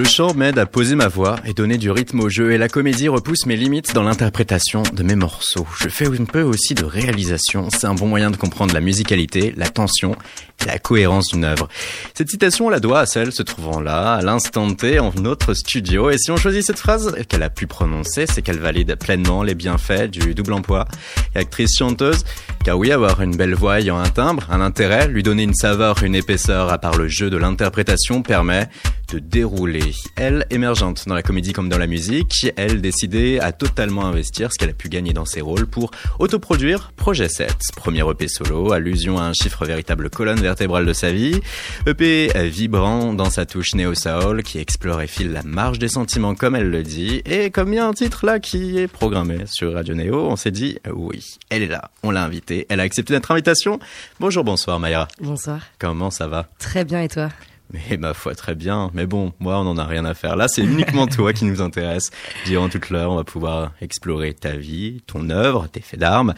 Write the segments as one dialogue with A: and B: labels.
A: Le chant m'aide à poser ma voix et donner du rythme au jeu et la comédie repousse mes limites dans l'interprétation de mes morceaux. Je fais un peu aussi de réalisation, c'est un bon moyen de comprendre la musicalité, la tension et la cohérence d'une œuvre. Cette citation, on la doit à celle se trouvant là, à l'instant T, en notre studio. Et si on choisit cette phrase qu'elle a pu prononcer, c'est qu'elle valide pleinement les bienfaits du double emploi. Et actrice chanteuse, oui, avoir une belle voix ayant un timbre, un intérêt, lui donner une saveur, une épaisseur à part le jeu de l'interprétation permet de dérouler. Elle, émergente dans la comédie comme dans la musique, elle décidait à totalement investir ce qu'elle a pu gagner dans ses rôles pour autoproduire Projet 7, premier EP solo, allusion à un chiffre véritable colonne vertébrale de sa vie, EP vibrant dans sa touche néo-soul qui explore et file la marge des sentiments comme elle le dit, et comme il y a un titre là qui est programmé sur Radio Néo, on s'est dit oui, elle est là, on l'a invitée, elle a accepté notre invitation. Bonjour, bonsoir Maya.
B: Bonsoir.
A: Comment ça va?
B: Très bien et toi?
A: Mais ma foi, très bien. Mais bon, moi, on n'en a rien à faire. Là, c'est uniquement toi qui nous intéresse. Durant toute l'heure, on va pouvoir explorer ta vie, ton œuvre, tes faits d'armes.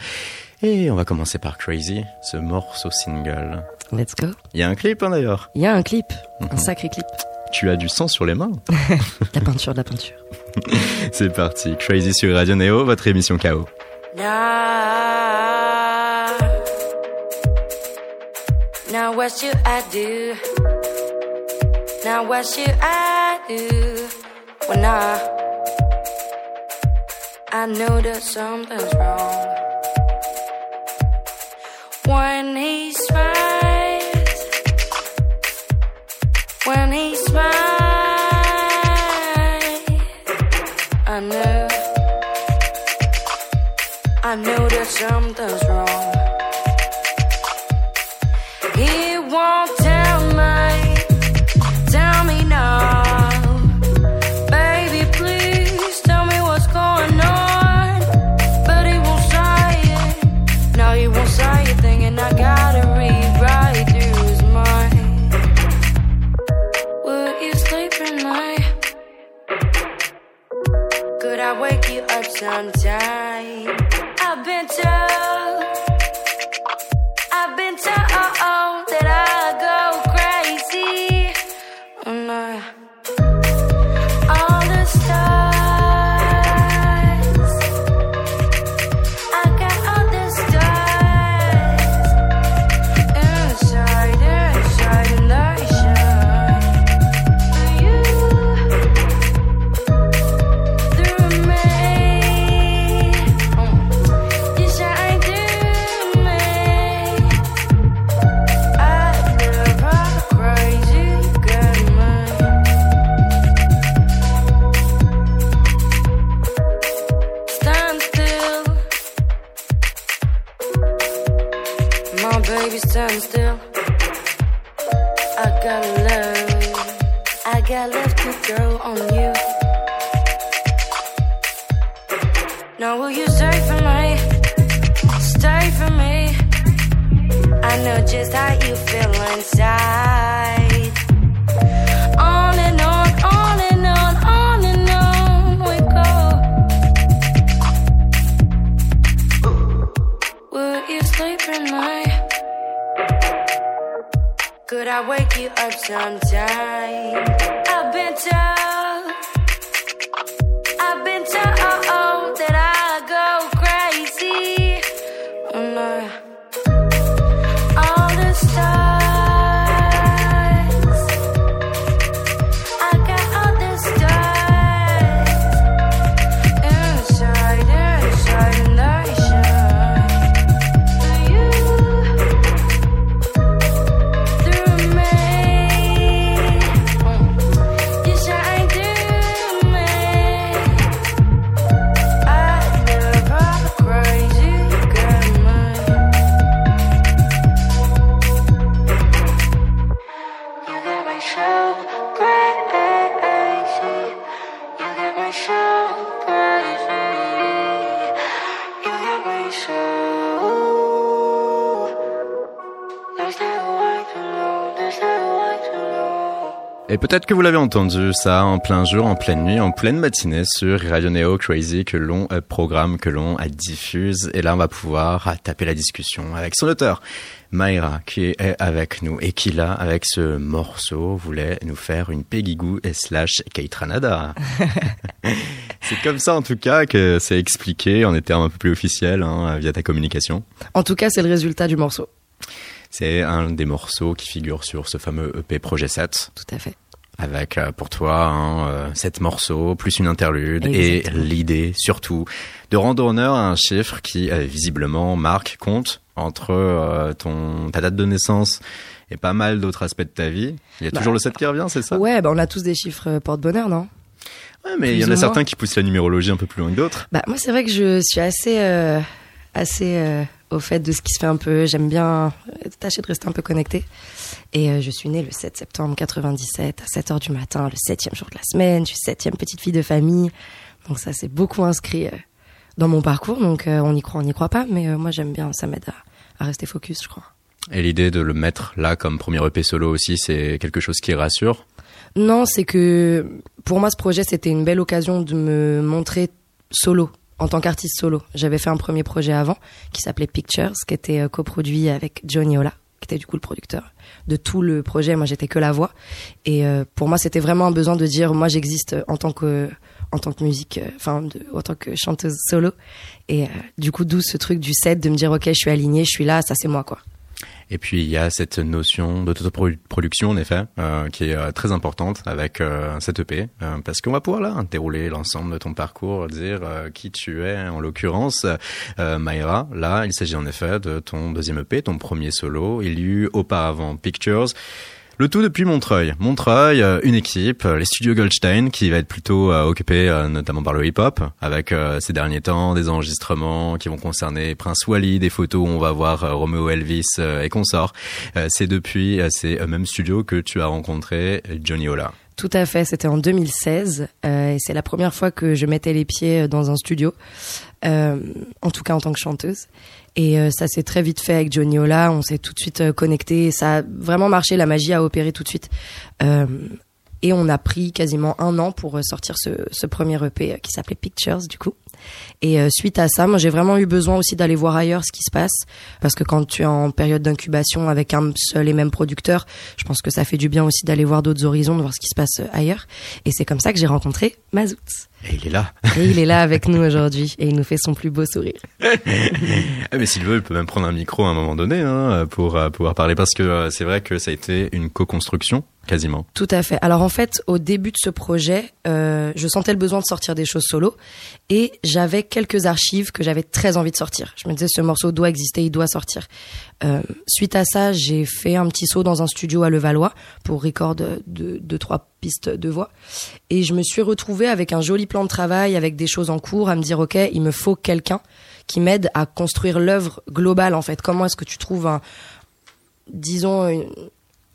A: Et on va commencer par Crazy, ce morceau single.
B: Let's go.
A: Il y a un clip, hein, d'ailleurs.
B: Il y a un clip, un
A: Mhm.
B: sacré clip.
A: Tu as du sang sur les mains.
B: La peinture, de la peinture.
A: c'est parti. Crazy sur Radio Neo, votre émission KO.
C: Now what should I do? Now what should I do? When I, I know that something's wrong. When he smiles, when he smiles, I know. I know that something's wrong. You Could I wake you up sometime? I've been told,
A: peut-être que vous l'avez entendu ça en plein jour, en pleine nuit, en pleine matinée sur Radio Neo Crazy que l'on euh, programme, que l'on euh, diffuse. Et là, on va pouvoir euh, taper la discussion avec son auteur, Mayra, qui est avec nous et qui là, avec ce morceau, voulait nous faire une Peggy Goo et slash Keitranada. c'est comme ça en tout cas que c'est expliqué en des termes un peu plus officiels hein, via ta communication.
B: En tout cas, c'est le résultat du morceau.
A: C'est un des morceaux qui figure sur ce fameux EP Projet 7.
B: Tout à fait.
A: Avec euh, pour toi hein, euh, sept morceaux plus une interlude et l'idée surtout de rendre honneur à un chiffre qui euh, visiblement marque compte entre ton ta date de naissance et pas mal d'autres aspects de ta vie. Il y a
B: Bah,
A: toujours le 7 qui revient, c'est ça?
B: Ouais, bah on a tous des chiffres porte-bonheur, non?
A: Ouais, mais il y en a certains qui poussent la numérologie un peu plus loin que d'autres.
B: Bah moi c'est vrai que je suis assez euh, assez euh, au fait de ce qui se fait un peu. J'aime bien tâcher de rester un peu connecté. Et euh, je suis née le 7 septembre 97 à 7 heures du matin, le septième jour de la semaine. Je suis septième petite fille de famille. Donc ça c'est beaucoup inscrit euh, dans mon parcours. Donc euh, on y croit, on n'y croit pas. Mais moi j'aime bien, ça m'aide à, à rester focus, je crois.
A: Et l'idée de le mettre là comme premier EP solo aussi, c'est quelque chose qui rassure?
B: Non, c'est que pour moi, ce projet, c'était une belle occasion de me montrer solo, en tant qu'artiste solo. J'avais fait un premier projet avant qui s'appelait Pictures, qui était euh, coproduit avec Johnny Ola, qui était du coup le producteur de tout le projet. Moi, j'étais que la voix. Et euh, pour moi, c'était vraiment un besoin de dire, moi, j'existe en tant que en tant que musique, euh, enfin, en tant que chanteuse solo. Et du coup, d'où ce truc du set de me dire, ok, je suis alignée, je suis là, ça c'est moi, quoi.
A: Et puis il y a cette notion d'autoproduction en effet, euh, qui est euh, très importante avec euh, cette EP, euh, parce qu'on va pouvoir là dérouler l'ensemble de ton parcours, dire euh, qui tu es. En l'occurrence, euh, Mayra, là, il s'agit en effet de ton deuxième EP, ton premier solo. Il y eut auparavant Pictures. Le tout depuis Montreuil. Montreuil, euh, une équipe, euh, les studios Goldstein, qui va être plutôt euh, occupée euh, notamment par le hip-hop, avec ces derniers temps des enregistrements qui vont concerner Prince Wally, des photos où on va voir Romeo Elvis et consorts. C'est depuis ces mêmes studios que tu as rencontré Johnny Ola.
B: Tout à fait, c'était en 2016 euh, et c'est la première fois que je mettais les pieds dans un studio, euh, en tout cas en tant que chanteuse. Et euh, ça s'est très vite fait avec Johnny Ola, on s'est tout de suite euh, connecté, ça a vraiment marché, la magie a opéré tout de suite. Euh, et on a pris quasiment un an pour euh, sortir ce, ce premier EP euh, qui s'appelait Pictures du coup. Et euh, suite à ça, moi j'ai vraiment eu besoin aussi d'aller voir ailleurs ce qui se passe parce que quand tu es en période d'incubation avec un seul et même producteur, je pense que ça fait du bien aussi d'aller voir d'autres horizons, de voir ce qui se passe euh, ailleurs. Et c'est comme ça que j'ai rencontré Mazout.
A: Et il est là.
B: Et il est là avec nous aujourd'hui et il nous fait son plus beau sourire.
A: Ah, mais s'il veut, il peut même prendre un micro à un moment donné hein, pour euh, pouvoir parler, parce que euh, c'est vrai que ça a été une co-construction, quasiment.
B: Tout à fait. Alors en fait, au début de ce projet, euh, je sentais le besoin de sortir des choses solo et j'avais quelques archives que j'avais très envie de sortir. Je me disais ce morceau doit exister, il doit sortir. Euh, suite à ça, j'ai fait un petit saut dans un studio à Levallois pour record de, de, de trois pistes de voix et je me suis retrouvée avec un joli plan de travail, avec des choses en cours, à me dire ok, il me faut quelqu'un qui m'aide à construire l'œuvre globale en fait. Comment est-ce que tu trouves un, disons une-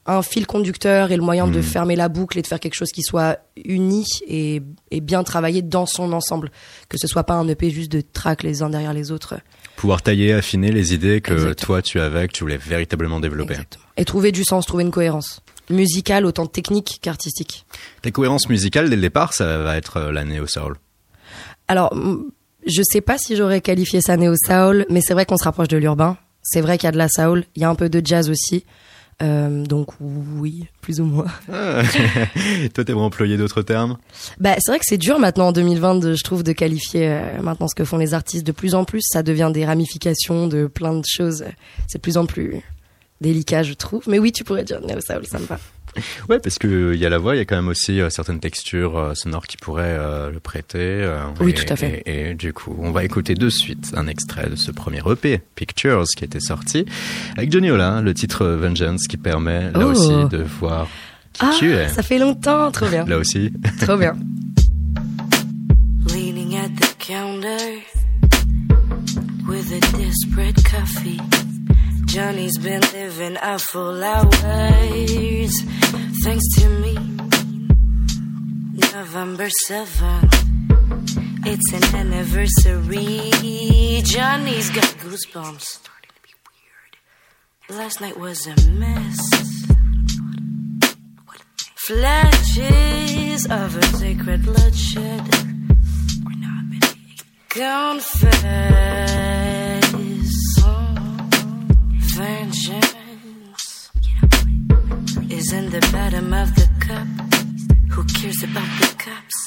B: un fil conducteur et le moyen de fermer la boucle et de faire quelque chose qui soit uni et, et bien travaillé dans son ensemble. Que ce soit pas un EP juste de tracks les uns derrière les autres.
A: Pouvoir tailler, affiner les idées que
B: Exactement.
A: toi tu avais, que tu voulais véritablement développer.
B: Exactement. Et trouver du sens, trouver une cohérence. Musicale autant technique qu'artistique.
A: Ta cohérence musicale dès le départ, ça va être euh, la néo soul.
B: Alors, je sais pas si j'aurais qualifié ça néo soul, mais c'est vrai qu'on se rapproche de l'urbain. C'est vrai qu'il y a de la soul, il y a un peu de jazz aussi. Euh, donc oui, plus ou moins.
A: Toi, t'aimerais employer d'autres termes?
B: Bah, c'est vrai que c'est dur maintenant en 2020, de- je trouve, de qualifier euh, maintenant ce que font les artistes. De plus en plus, ça devient des ramifications de plein de choses. C'est de plus en plus délicat, je trouve. Mais oui, tu pourrais dire Neo Soul, ça me va.
A: Ouais, parce que euh, il y a la voix, il y a quand même aussi euh, certaines textures euh, sonores qui pourraient euh, le prêter. euh,
B: Oui,
A: et-
B: tout à fait.
A: Et, et du coup, on va écouter de suite un extrait de ce premier EP, Pictures, qui était sorti avec Johnny Ola, le titre Vengeance, qui permet là
B: Oh.
A: aussi de voir qui
B: Ah,
A: tu es.
B: ça fait longtemps, trop bien.
A: Là aussi.
B: Trop bien.
C: Leaning at the counter with a desperate coffee. Johnny's been living a full hours thanks to me. November 7th, it's an anniversary. Johnny's got goosebumps. Last night was a mess. Flashes of a sacred bloodshed. Confess vengeance is in the bottom of the cup. Who cares about the cups?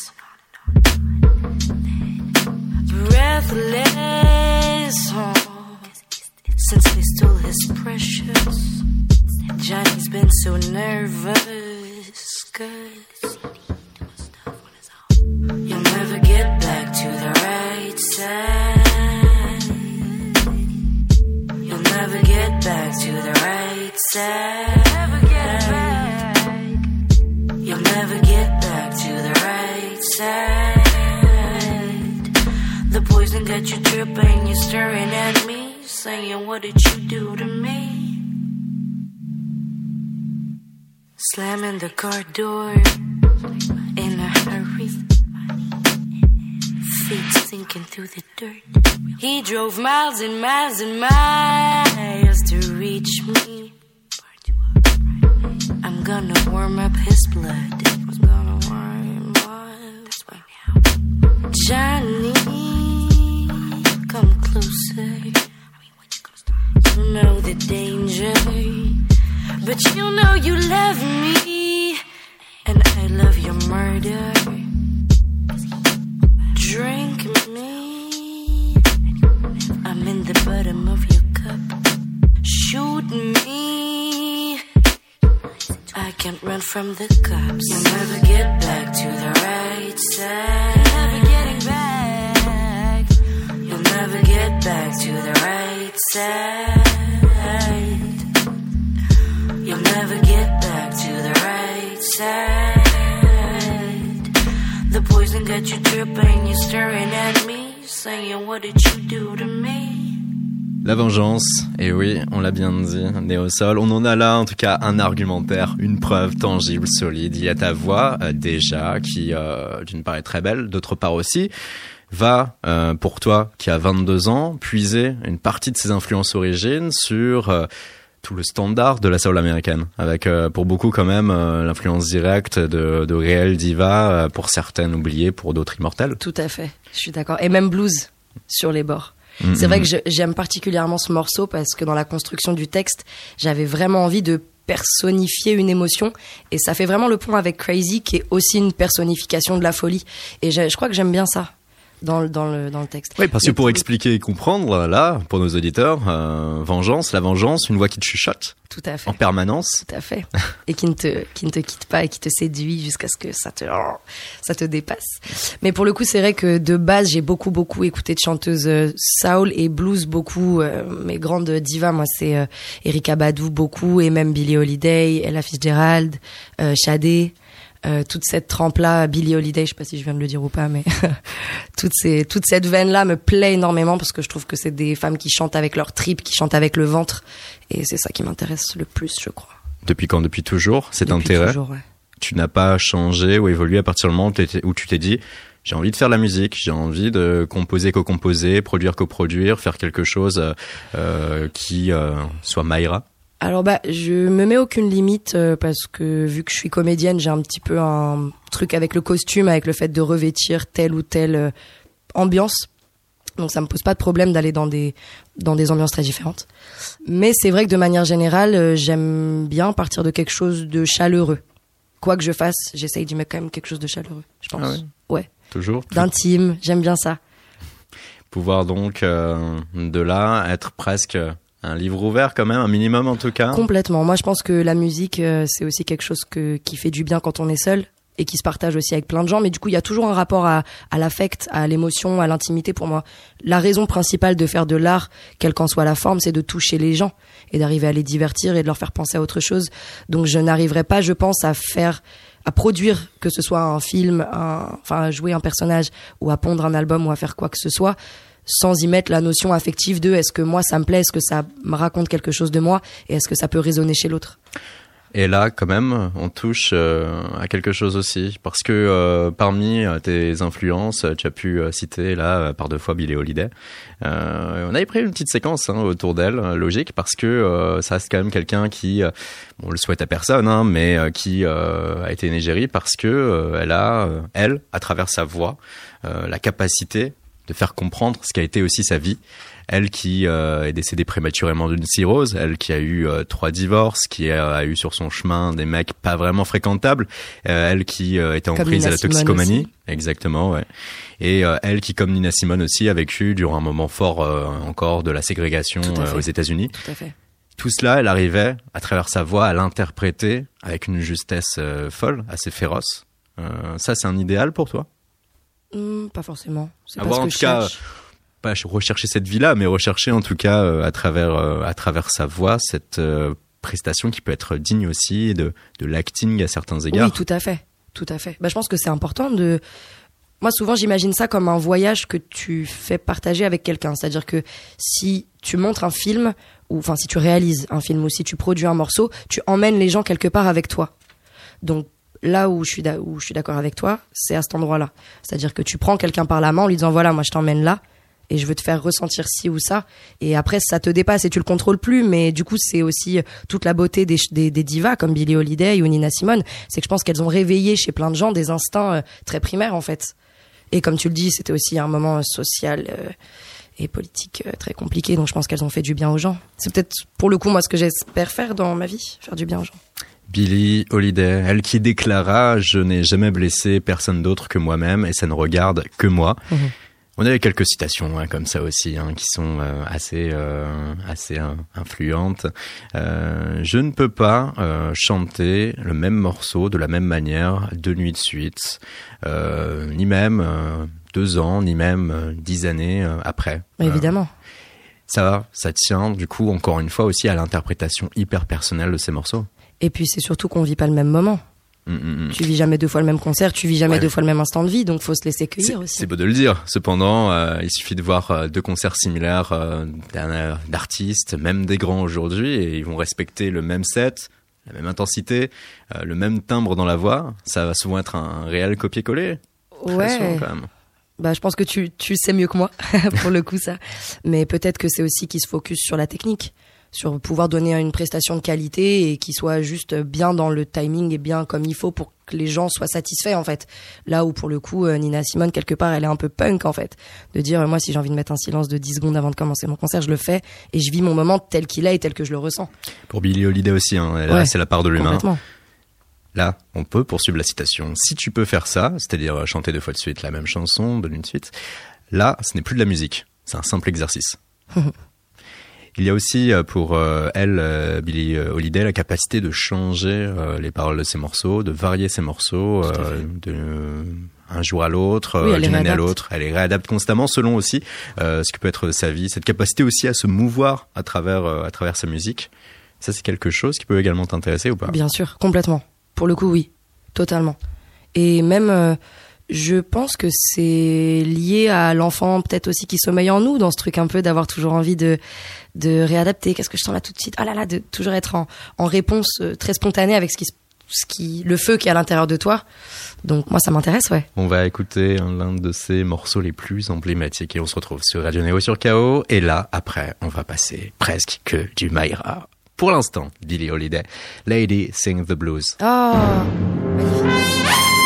C: Breathless, since they stole his precious. Johnny's been so nervous, cause you'll never get back to the right side. Back to the right side. You'll never get back to the right side. The poison got you tripping, you're staring at me, saying, What did you do to me? Slamming the car door in a hurry. Feet sinking through the dirt. He drove miles and miles and miles to reach me. I'm gonna warm up his blood. Johnny, come closer. You know the danger. But you know you love me, and I love your murder. From the cops. You'll never get back to the right side. Never getting back. You'll never get back to the right side. You'll never get back to the right side. The poison got you tripping, you're staring at me, saying, What did you do to me?
A: La vengeance, et oui, on l'a bien dit, Néosol, on en a là en tout cas un argumentaire, une preuve tangible, solide. Il y a ta voix euh, déjà qui euh, d'une part est très belle, d'autre part aussi va, euh, pour toi qui a 22 ans, puiser une partie de ses influences origines sur tout le standard de la soul américaine, avec pour beaucoup quand même l'influence directe de, de réelles divas, euh, pour certaines oubliées, pour d'autres immortelles.
B: Tout à fait, je suis d'accord. Et même blues sur les bords.
A: Mm,
B: C'est vrai
A: mm.
B: que j'aime particulièrement ce morceau parce que dans la construction du texte, j'avais vraiment envie de personnifier une émotion. Et ça fait vraiment le pont avec Crazy qui est aussi une personnification de la folie. Et je, je crois que j'aime bien ça dans, le- dans, le, dans le texte.
A: Oui, parce que pour expliquer et comprendre, là, pour nos auditeurs, euh, vengeance, la vengeance, une voix qui te chuchote
B: Tout à fait.
A: en permanence.
B: Tout à fait. Et qui ne te, qui ne te quitte pas et qui te séduit jusqu'à ce que ça te, ça te dépasse. Mais pour le coup, c'est vrai que de base, j'ai beaucoup, beaucoup écouté de chanteuses euh, soul et blues, beaucoup. euh, mes grandes divas, moi, c'est euh, Erika Badu, beaucoup, et même Billie Holiday, Ella Fitzgerald, euh, Sade. Euh, toute cette trempe-là, Billie Holiday, je sais pas si je viens de le dire ou pas, mais toute, ces, toute cette veine-là me plaît énormément parce que je trouve que c'est des femmes qui chantent avec leur tripes, qui chantent avec le ventre, et c'est ça qui m'intéresse le plus, je crois.
A: Depuis quand? Depuis toujours Cet
B: Depuis
A: intérêt?
B: toujours, ouais.
A: Tu n'as pas changé ou évolué à partir du moment où, tu t'es dit j'ai envie de faire la musique, j'ai envie de composer, co-composer, produire, coproduire, faire quelque chose euh, euh, qui euh, soit Mayra.
B: Alors bah, je me mets aucune limite euh, parce que vu que je suis comédienne, j'ai un petit peu un truc avec le costume, avec le fait de revêtir telle ou telle euh, ambiance. Donc ça me pose pas de problème d'aller dans des dans des ambiances très différentes. Mais c'est vrai que de manière générale, euh, j'aime bien partir de quelque chose de chaleureux. Quoi que je fasse, j'essaye d'y mettre quand même quelque chose de chaleureux, je pense.
A: Ah ouais
B: ouais.
A: Toujours
B: D'intime, j'aime bien ça.
A: Pouvoir donc euh, de là être presque un livre ouvert quand même, un minimum en tout cas.
B: Complètement. Moi, je pense que la musique, euh, c'est aussi quelque chose que, qui fait du bien quand on est seul et qui se partage aussi avec plein de gens. Mais du coup, il y a toujours un rapport à, à l'affect, à l'émotion, à l'intimité pour moi. La raison principale de faire de l'art, quelle qu'en soit la forme, c'est de toucher les gens et d'arriver à les divertir et de leur faire penser à autre chose. Donc, je n'arriverai pas, je pense, à faire à produire que ce soit un film, un, enfin à jouer un personnage ou à pondre un album ou à faire quoi que ce soit sans y mettre la notion affective de est-ce que moi ça me plaît, est-ce que ça me raconte quelque chose de moi et est-ce que ça peut résonner chez l'autre.
A: Et là, quand même, on touche euh, à quelque chose aussi, parce que euh, parmi euh, tes influences, tu as pu citer là par deux fois Billie Holiday. On avait pris une petite séquence hein, autour d'elle, logique, parce que ça reste quand même quelqu'un qui, on le souhaite à personne, hein, mais qui a été égérie parce que elle a, elle, à travers sa voix, la capacité de faire comprendre ce qu'a été aussi sa vie. Elle qui euh, est décédée prématurément d'une cirrhose, elle qui a eu euh, trois divorces, qui a, a eu sur son chemin des mecs pas vraiment fréquentables, euh, elle qui était en
B: Comme
A: prise
B: Nina
A: à la
B: Simone
A: toxicomanie,
B: aussi.
A: exactement, ouais. Et elle qui, comme Nina Simone aussi, a vécu durant un moment fort encore de la ségrégation aux États-Unis.
B: Tout à fait.
A: Tout cela, elle arrivait, à travers sa voix, à l'interpréter avec une justesse folle, assez féroce. Ça, c'est un idéal pour toi?
B: Hmm, pas forcément. C'est pas
A: Avoir
B: ce
A: en
B: que
A: tout cas
B: cherche.
A: pas ch- rechercher cette vie-là, mais rechercher en tout cas euh, à travers euh, à travers sa voix cette euh, prestation qui peut être digne aussi de de l'acting à certains égards.
B: Oui, tout à fait. Tout à fait. Bah, je pense que c'est important de. Moi, souvent, j'imagine ça comme un voyage que tu fais partager avec quelqu'un. C'est-à-dire que si tu montres un film, ou enfin, si tu réalises un film, ou si tu produis un morceau, tu emmènes les gens quelque part avec toi. Donc, là où je suis je suis d'accord avec toi, c'est à cet endroit-là. C'est-à-dire que tu prends quelqu'un par la main en lui disant voilà, moi, je t'emmène là. Et je veux te faire ressentir ci ou ça. Et après, ça te dépasse et tu le contrôles plus. Mais du coup, c'est aussi toute la beauté des, divas comme Billie Holiday ou Nina Simone. C'est que je pense qu'elles ont réveillé chez plein de gens des instincts euh, très primaires, en fait. Et comme tu le dis, c'était aussi un moment euh, social euh, et politique euh, très compliqué. Donc je pense qu'elles ont fait du bien aux gens. C'est peut-être pour le coup, moi, ce que j'espère faire dans ma vie, faire du bien aux gens.
A: Billie Holiday, elle qui déclara je n'ai jamais blessé personne d'autre que moi-même et ça ne regarde que moi.
B: Mhm.
A: On avait quelques citations hein, comme ça aussi hein, qui sont euh, assez euh, assez euh, influentes. Je ne peux pas chanter le même morceau de la même manière deux nuits de suite, ni même deux ans, ni même dix années après.
B: Évidemment.
A: ça, ça tient du coup encore une fois aussi à l'interprétation hyper personnelle de ces morceaux.
B: Et puis c'est surtout qu'on vit pas le même moment.
A: Mm, mm, mm.
B: Tu vis jamais deux fois le même concert, tu vis jamais
A: Ouais.
B: deux fois le même instant de vie, donc faut se laisser cueillir aussi.
A: c'est beau de le dire. Cependant, euh, il suffit de voir euh, deux concerts similaires euh, d'artistes, même des grands aujourd'hui, et ils vont respecter le même set, la même intensité, le même timbre dans la voix. Ça va souvent être un réel copier-coller.
B: Ouais.
A: souvent, quand même.
B: Bah, je pense que tu, tu sais mieux que moi, pour le coup, ça. Mais peut-être que c'est aussi qu'ils se focus sur la technique, sur pouvoir donner une prestation de qualité et qui soit juste bien dans le timing et bien comme il faut pour que les gens soient satisfaits, en fait. Là où, pour le coup, euh, Nina Simone, quelque part, elle est un peu punk, en fait. De dire, moi, si j'ai envie de mettre un silence de 10 secondes avant de commencer mon concert, je le fais et je vis mon moment tel qu'il est et tel que je le ressens.
A: Pour Billie Holiday aussi, hein, là,
B: Ouais,
A: c'est la part de l'humain. Là, on peut poursuivre la citation. Si tu peux faire ça, c'est-à-dire euh, chanter deux fois de suite la même chanson, de l'une de suite, là, ce n'est plus de la musique. C'est un simple exercice. Il y a aussi euh, pour euh, elle, euh, Billie Holiday, la capacité de changer les paroles de ses morceaux, de varier ses morceaux, de un jour à l'autre,
B: Oui,
A: d'une année à l'autre. Elle les réadapte constamment selon aussi euh, ce que peut être sa vie, cette capacité aussi à se mouvoir à travers euh, à travers sa musique. Ça, c'est quelque chose qui peut également t'intéresser ou pas?
B: Bien sûr, complètement. Pour le coup, oui, totalement. Et même, euh, je pense que c'est lié à l'enfant peut-être aussi qui sommeille en nous, dans ce truc un peu d'avoir toujours envie de de réadapter. Qu'est-ce que je sens là tout de suite? Ah là là, de toujours être en, en réponse euh, très spontanée avec ce qui, se- ce qui, le feu qui est à l'intérieur de toi. Donc moi, ça m'intéresse, ouais.
A: On va écouter un- l'un de ses morceaux les plus emblématiques et on se retrouve sur Radio Néo sur KO. Et là, après, on va passer presque que du Mayra. Pour l'instant, Billie Holiday, Lady Sing the Blues.
B: Oh, magnifique.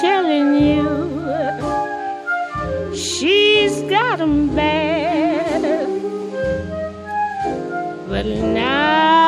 D: Telling you, she's got 'em bad. But now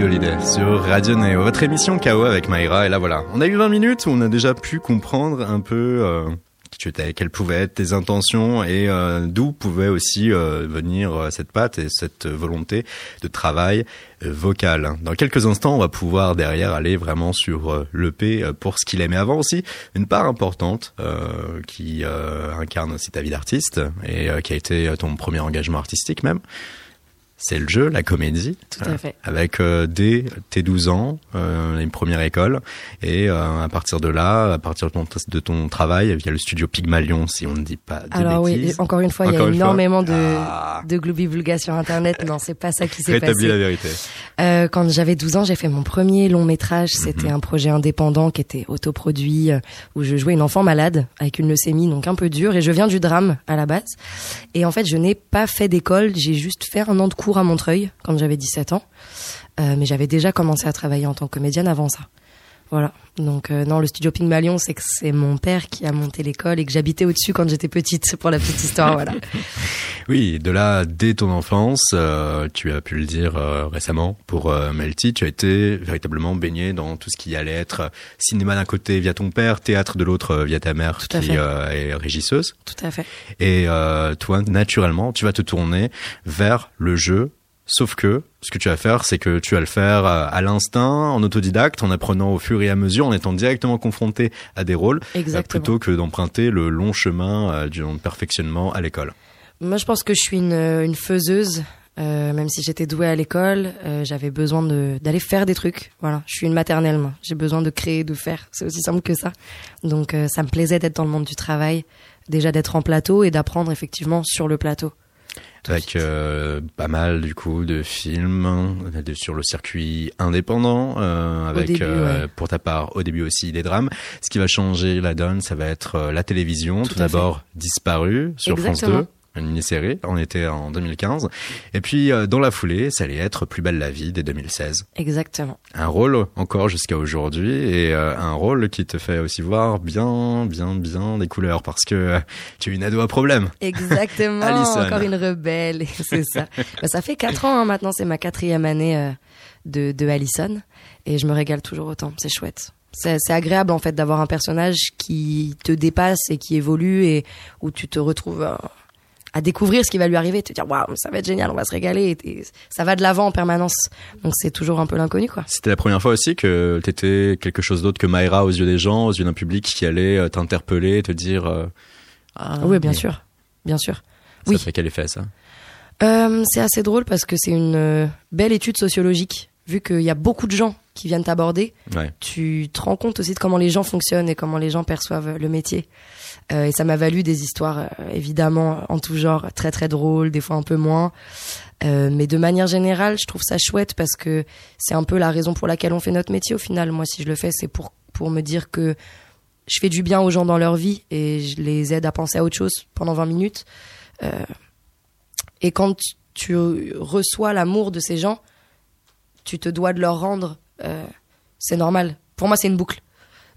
A: Sur Radio votre émission KO avec Mayra. Et là voilà, on a eu 20 minutes où on a déjà pu comprendre un peu euh, qui tu étais, quelles pouvaient être tes intentions et euh, d'où pouvait aussi euh, venir cette patte et cette volonté de travail vocal. Dans quelques instants, on va pouvoir derrière aller vraiment sur l'EP pour ce qu'il. Mais avant aussi, une part importante qui incarne aussi ta vie d'artiste et qui a été ton premier engagement artistique même. C'est le jeu, la comédie.
B: Tout à fait.
A: Avec euh, dès tes 12 ans, euh, une première école. Et euh, à partir de là, à partir de ton, de ton travail, via le studio Pygmalion, si on ne dit pas de
B: Alors oui, encore une fois, il y a
A: une fois.
B: énormément de,
A: Ah.
B: de globivulga sur Internet. Non, c'est pas ça qui s'est
A: Rétablis
B: passé.
A: la vérité.
B: Euh, quand j'avais 12 ans, j'ai fait mon premier long métrage. C'était
A: Mhm.
B: un projet indépendant qui était autoproduit, euh, où je jouais une enfant malade avec une leucémie, donc un peu dur. Et je viens du drame à la base. Et en fait, je n'ai pas fait d'école. J'ai juste fait un an de cours à Montreuil quand j'avais 17 ans. Euh, mais j'avais déjà commencé à travailler en tant que comédienne avant ça. Voilà. Donc euh, non, le studio Pygmalion, c'est que c'est mon père qui a monté l'école et que j'habitais au-dessus quand j'étais petite, pour la petite histoire. voilà.
A: Oui, de là, dès ton enfance, euh, tu as pu le dire euh, récemment pour euh, Melty, tu as été véritablement baigné dans tout ce qui allait être euh, cinéma d'un côté via ton père, théâtre de l'autre euh, via ta mère
B: Tout
A: qui euh, est régisseuse.
B: Tout à fait.
A: Et euh, toi, naturellement, tu vas te tourner vers le jeu. Sauf que ce que tu vas faire, c'est que tu vas le faire euh, à l'instinct, en autodidacte, en apprenant au fur et à mesure, en étant directement confronté à des rôles, euh,
B: Exactement.
A: plutôt que d'emprunter le long chemin euh, du perfectionnement à l'école.
B: Moi, je pense que je suis une, une faiseuse. Euh, même si j'étais douée à l'école, euh, j'avais besoin de d'aller faire des trucs. Voilà, je suis une maternelle. moi. J'ai besoin de créer, de faire. C'est aussi simple que ça. Donc, euh, ça me plaisait d'être dans le monde du travail, déjà d'être en plateau et d'apprendre effectivement sur le plateau.
A: Avec euh, pas mal du coup de films euh, de- sur le circuit indépendant euh, avec
B: début,
A: euh,
B: ouais.
A: pour ta part au début aussi des drames. Ce qui va changer la donne ça va être euh, la télévision. Tout, d'abord disparu sur France
B: Exactement.
A: 2 une mini-série on était en 2015 et puis euh, dans la foulée ça allait être plus belle la vie dès 2016
B: Exactement.
A: un rôle encore jusqu'à aujourd'hui et euh, un rôle qui te fait aussi voir bien bien bien des couleurs parce que euh, tu es une ado à problème
B: Exactement.
A: Alison.
B: Encore une rebelle. c'est ça. Bah, ça fait quatre ans hein, maintenant. C'est ma quatrième année de, de Allison. Et je me régale toujours autant. C'est chouette. C'est agréable en fait d'avoir un personnage qui te dépasse et qui évolue et où tu te retrouves à découvrir ce qui va lui arriver, te dire waouh ça va être génial, on va se régaler, et, ça va de l'avant en permanence. Donc c'est toujours un peu l'inconnu quoi.
A: C'était la première fois aussi que t'étais quelque chose d'autre que Mayra aux yeux des gens, aux yeux d'un public qui allait euh, t'interpeller, te dire. euh, ah,
B: oui bien
A: mais
B: sûr, bien sûr.
A: Ça
B: oui.
A: fait quel effet ça?
B: Euh, c'est assez drôle parce que c'est une euh, belle étude sociologique. Vu qu'il y a beaucoup de gens qui viennent t'aborder,
A: Ouais.
B: tu te rends compte aussi de comment les gens fonctionnent et comment les gens perçoivent le métier. Euh, et ça m'a valu des histoires, euh, évidemment, en tout genre, très très drôles, des fois un peu moins. Euh, mais de manière générale, je trouve ça chouette parce que c'est un peu la raison pour laquelle on fait notre métier au final. Moi, si je le fais, c'est pour, pour me dire que je fais du bien aux gens dans leur vie et je les aide à penser à autre chose pendant 20 minutes. Et quand tu- reçois l'amour de ces gens, tu te dois de leur rendre. c'est normal. Pour moi, c'est une boucle.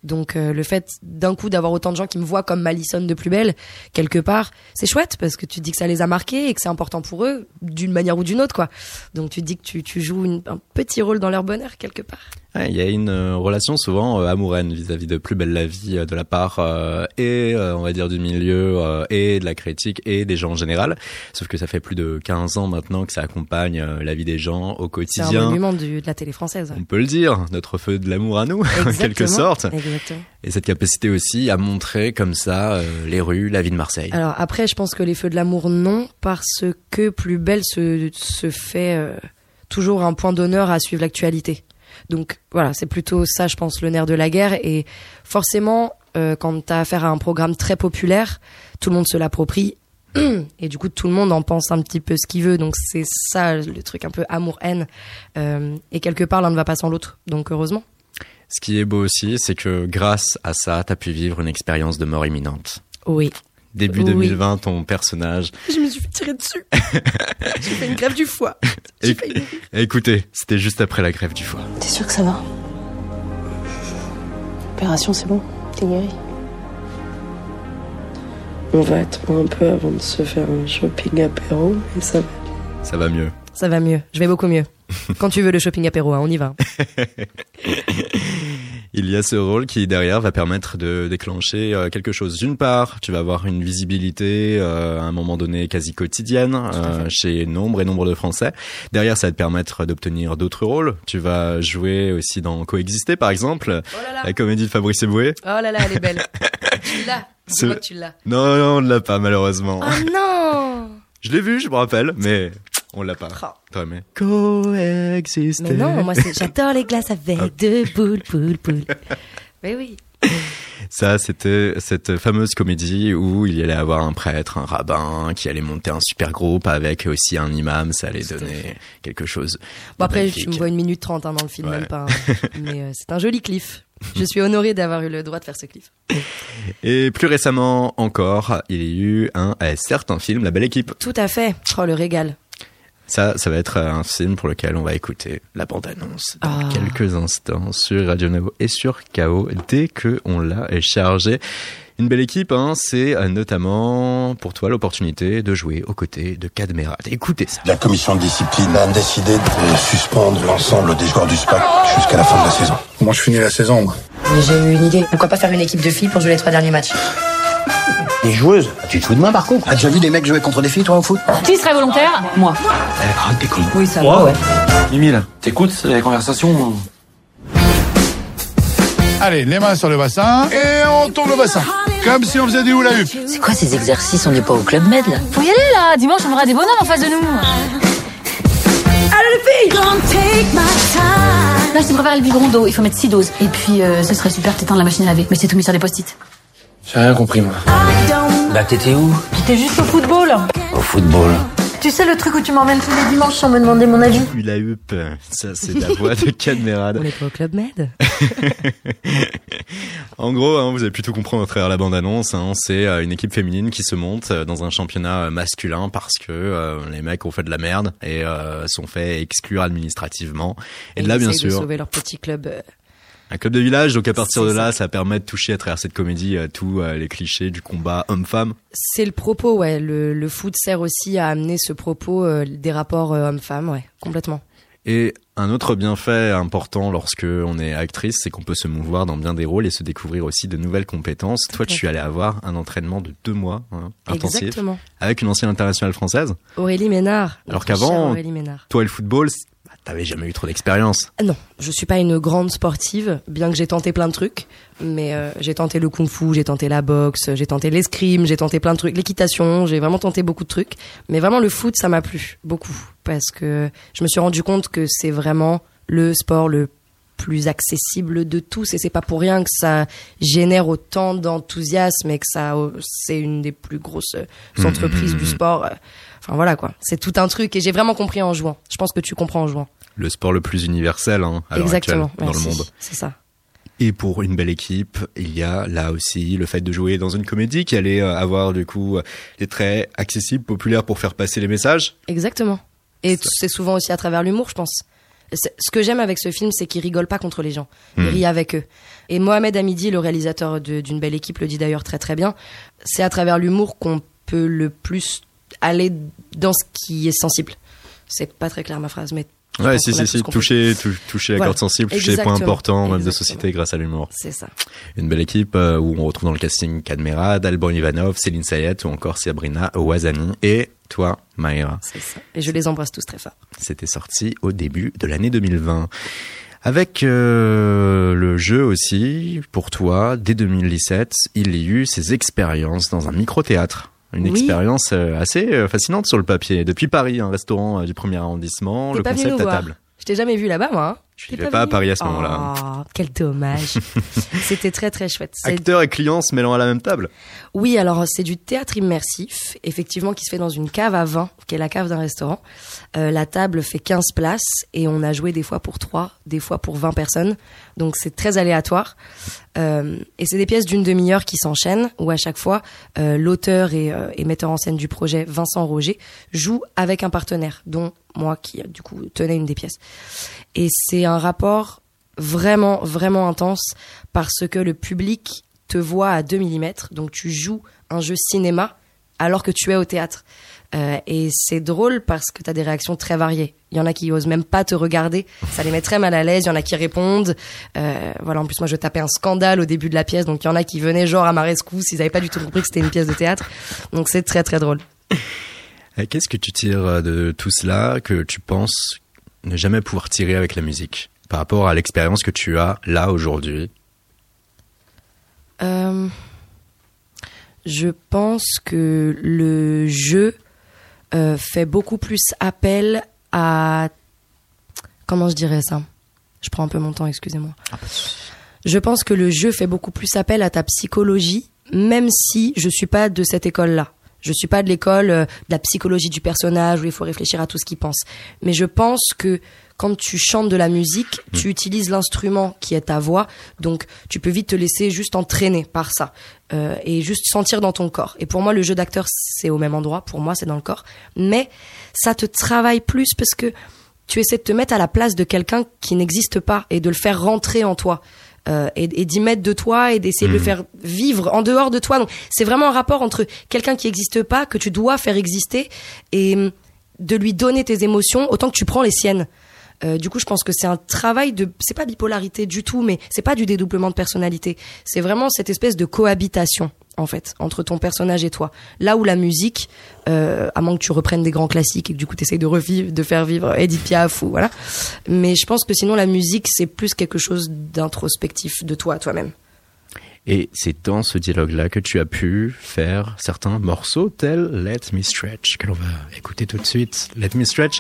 B: Donc euh, le fait d'un coup d'avoir autant de gens qui me voient comme Malison de plus belle, quelque part, c'est chouette parce que tu te dis que ça les a marqués et que c'est important pour eux d'une manière ou d'une autre, quoi. Donc tu te dis que tu, tu joues une- un petit rôle dans leur bonheur quelque part.
A: Ouais, Il y a une euh, relation souvent euh, amoureuse vis-à-vis de Plus belle la vie euh, de la part euh, et euh, on va dire du milieu euh, et de la critique et des gens en général. Sauf que ça fait plus de 15 ans maintenant que ça accompagne la vie des gens au
B: C'est un
A: quotidien.
B: monument du- de la télé française.
A: On peut le dire, notre feu de l'amour à nous, en quelque sorte.
B: Exactement.
A: Et cette capacité aussi à montrer comme ça les rues, la vie de Marseille.
B: Alors après, je pense que les feux de l'amour, non, parce que Plus Belle se, se fait euh, toujours un point d'honneur à suivre l'actualité. Donc voilà, c'est plutôt ça, je pense, le nerf de la guerre. Et forcément, euh, quand tu as affaire à un programme très populaire, tout le monde se l'approprie. Et du coup, tout le monde en pense un petit peu ce qu'il veut. Donc c'est ça le truc un peu amour-haine. Euh, et quelque part, l'un ne va pas sans l'autre. Donc heureusement.
A: Ce qui est beau aussi, c'est que grâce à ça, t'as pu vivre une expérience de mort imminente.
B: Oui.
A: Début
B: Oui.
A: 2020, ton personnage.
B: Je me suis fait tirer dessus. J'ai fait une grève du foie.
A: Écoutez, c'était juste après la grève du foie.
E: T'es sûr que ça va? Opération, c'est bon? T'es guéri?
F: On va attendre un peu avant de se faire un shopping apéro et ça va.
A: Ça va mieux.
B: Ça va mieux. Je vais beaucoup mieux. Quand tu veux le shopping apéro, hein, on y va.
A: Il y a ce rôle qui derrière va permettre de déclencher euh, quelque chose. D'une part, tu vas avoir une visibilité euh, à un moment donné quasi quotidienne euh, chez nombre et nombre de Français. Derrière, ça va te permettre d'obtenir d'autres rôles. Tu vas jouer aussi dans Coexister, par exemple,
B: Oh là là.
A: la comédie de Fabrice Eboué.
B: Oh là là, elle est belle. tu l'as.
A: Ce-
B: tu l'as.
A: Non, non, on ne l'a pas malheureusement.
B: Oh non
A: Je l'ai vu, je me rappelle, mais on l'a pas. Toi, mais Coexister.
B: Mais non, moi j'adore les glaces avec
A: Ah.
B: de boules, boules, boules. Mais oui.
A: Ça, c'était cette fameuse comédie où il y allait avoir un prêtre, un rabbin, qui allait monter un super groupe avec aussi un imam. Ça allait donner quelque chose.
B: Bon après,
A: magnifique.
B: tu me vois une minute trente hein, dans le film,
A: Ouais.
B: même pas. hein. Mais euh, c'est un joli cliff. Je suis honorée d'avoir eu le droit de faire ce cliff.
A: Et plus récemment encore, il y a eu un euh, certain film, La Belle Équipe.
B: Tout à fait. Oh, le régal.
A: Ça, ça va être un film pour lequel on va écouter la bande-annonce dans
B: Ah.
A: quelques instants sur Radio Navo et sur KO dès que on l'a chargé. Une belle équipe, hein, c'est euh, notamment pour toi l'opportunité de jouer aux côtés de Cadmerat. Écoutez ça.
G: La commission de discipline a décidé de suspendre l'ensemble des joueurs du SPAC jusqu'à la fin de la saison. Moi, je finis la saison, moi.
H: J'ai eu une idée. Pourquoi pas faire une équipe de filles pour jouer les trois derniers matchs?
G: Les joueuses
I: Tu te fous de moi par contre
G: T'as déjà vu des mecs jouer contre des filles, toi, au foot?
H: Qui serait volontaire? Moi.
I: Elle grande tes couilles.
H: Oui, ça va, ouais.
I: Mimile, t'écoutes les conversations
J: Allez, les mains sur le bassin et on tourne le bassin. Comme si on faisait du hula hoop.
H: C'est quoi ces exercices? On n'est pas au club med là?
E: Faut y aller là Dimanche, on aura des bonhommes en face de nous Là, je te préfère le biberon d'eau. Il faut mettre 6 doses. Et puis, euh, ce serait super de t'éteindre la machine à laver. Mais c'est tout mis sur des post-it.
I: J'ai rien compris moi. Bah t'étais où
H: J'étais juste au football.
I: Au football.
H: Tu sais le truc où tu m'emmènes tous les dimanches sans me demander mon avis
A: Hula Hoop, ça c'est la voix de Cadmerad.
B: On est pas au club med
A: En gros, hein, vous avez pu tout comprendre à travers la bande-annonce. Hein, c'est euh, une équipe féminine qui se monte euh, dans un championnat euh, masculin parce que euh, les mecs ont fait de la merde et euh, sont fait exclure administrativement. Et, de là, bien
B: essayent de
A: sûr,
B: sauver leur petit club.
A: Un club de village. Donc à partir de là,
B: ça.
A: ça permet de toucher à travers cette comédie euh, tous euh, les clichés du combat homme-femme.
B: C'est le propos, ouais. Le, le foot sert aussi à amener ce propos euh, des rapports euh, hommes-femmes, ouais, complètement.
A: Et Un autre bienfait important lorsque on est actrice, c'est qu'on peut se mouvoir dans bien des rôles et se découvrir aussi de nouvelles compétences. Toi, tu allais avoir un entraînement de deux mois hein, intensif
B: Exactement.
A: avec une ancienne internationale française.
B: Aurélie Ménard.
A: Alors qu'avant, toi et le football, t'avais jamais eu trop d'expérience.
B: Non, je suis pas une grande sportive, bien que j'ai tenté plein de trucs. Mais euh, j'ai tenté le kung-fu, j'ai tenté la boxe, j'ai tenté l'escrime, j'ai tenté plein de trucs, l'équitation, j'ai vraiment tenté beaucoup de trucs. Mais vraiment le foot, ça m'a plu beaucoup parce que je me suis rendu compte que c'est vraiment le sport le plus accessible de tous et c'est pas pour rien que ça génère autant d'enthousiasme et que ça c'est une des plus grosses
A: Mhm,
B: entreprises
A: mhm,
B: du sport. Enfin voilà quoi, c'est tout un truc et j'ai vraiment compris en jouant. Je pense que tu comprends en jouant.
A: Le sport le plus universel hein, à
B: Exactement,
A: actuelle dans le monde.
B: C'est ça.
A: Et pour une belle équipe, il y a là aussi le fait de jouer dans une comédie qui allait euh, avoir du coup euh, des traits accessibles, populaires pour faire passer les messages.
B: Exactement. Et c'est souvent aussi à travers l'humour, je pense. Ce que j'aime avec ce film, c'est qu'il rigole pas contre les gens. Il
A: Hmm.
B: rit avec eux. Et Mohamed Hamidi, le réalisateur d'une belle équipe, le dit d'ailleurs très très bien. C'est à travers l'humour qu'on peut le plus aller dans ce qui est sensible. C'est pas très clair ma phrase, mais
A: Ouais, si,
B: a
A: si, si, toucher, tou- toucher la
B: Voilà.
A: corde sensible, toucher les points importants même de société grâce à l'humour.
B: C'est ça.
A: Une belle équipe euh, où on retrouve dans le casting Kadmera, Dalban Ivanov, Céline Sayet ou encore Sabrina Ouazani et toi, Maïra.
B: C'est ça. Et je les embrasse tous très fort.
A: C'était sorti au début de l'année 2020. Avec euh, le jeu aussi, pour toi, dès 2017, il y eut ces expériences dans un micro-théâtre. Une
B: Oui.
A: expérience euh, assez euh, fascinante sur le papier. Depuis Paris, un restaurant euh, du premier arrondissement, le
B: pas
A: concept à table.
B: Je t'ai jamais vu là-bas, moi. hein.
A: Je vivais pas à
B: venu
A: Paris à ce moment-là.
B: Oh, quel dommage. C'était très très chouette.
A: Acteurs et clients se mêlant à la même table.
B: Oui, alors c'est du théâtre immersif, effectivement, qui se fait dans une cave à vin, qui est la cave d'un restaurant. Euh, la table fait 15 places et on a joué des fois pour 3, des fois pour 20 personnes. Donc c'est très aléatoire. Euh, et c'est des pièces d'une demi-heure qui s'enchaînent, où à chaque fois, euh, l'auteur et, et metteur en scène du projet, Vincent Roger, joue avec un partenaire, dont moi qui, du coup, tenais une des pièces. Et c'est un rapport vraiment, vraiment intense parce que le public te voit à 2 mm, donc tu joues un jeu cinéma alors que tu es au théâtre. Euh, et c'est drôle parce que tu as des réactions très variées. Il y en a qui osent même pas te regarder, ça les met très mal à l'aise, il y en a qui répondent. Euh, voilà, en plus moi je tapais un scandale au début de la pièce, donc il y en a qui venaient genre à ma rescousse, ils avaient pas du tout compris que c'était une pièce de théâtre. Donc c'est très très drôle.
A: Et Qu'est-ce que tu tires euh, de tout cela que tu penses ne jamais pouvoir tirer avec la musique par rapport à l'expérience que tu as là aujourd'hui?
B: Euh, je pense que le jeu euh, fait beaucoup plus appel à... Comment je dirais ça? Je prends un peu mon temps, excusez-moi. Je pense que le jeu fait beaucoup plus appel à ta psychologie, même si je suis pas de cette école-là. Je suis pas de l'école euh, de la psychologie du personnage où il faut réfléchir à tout ce qu'il pense. Mais je pense que quand tu chantes de la musique, tu utilises l'instrument qui est ta voix, donc tu peux vite te laisser juste entraîner par ça euh, et juste sentir dans ton corps. Et pour moi, le jeu d'acteur, c'est au même endroit. Pour moi, c'est dans le corps. Mais ça te travaille plus parce que tu essaies de te mettre à la place de quelqu'un qui n'existe pas et de le faire rentrer en toi. euh, et, et d'y mettre de toi et d'essayer de le
K: Mhm.
B: faire vivre en dehors de toi. Donc c'est vraiment un rapport entre quelqu'un qui n'existe pas, que tu dois faire exister, et de lui donner tes émotions autant que tu prends les siennes. Euh, du coup, je pense que c'est un travail de, c'est pas bipolarité du tout, mais c'est pas du dédoublement de personnalité. C'est vraiment cette espèce de cohabitation, en fait, entre ton personnage et toi. Là où la musique, euh, à moins que tu reprennes des grands classiques et que du coup t'essayes de revivre, de faire vivre Edith Piaf ou voilà. Mais je pense que sinon la musique c'est plus quelque chose d'introspectif de toi toi-même.
A: Et c'est dans ce dialogue-là que tu as pu faire certains morceaux tels Let Me Stretch, que l'on va écouter tout de suite. Let Me Stretch.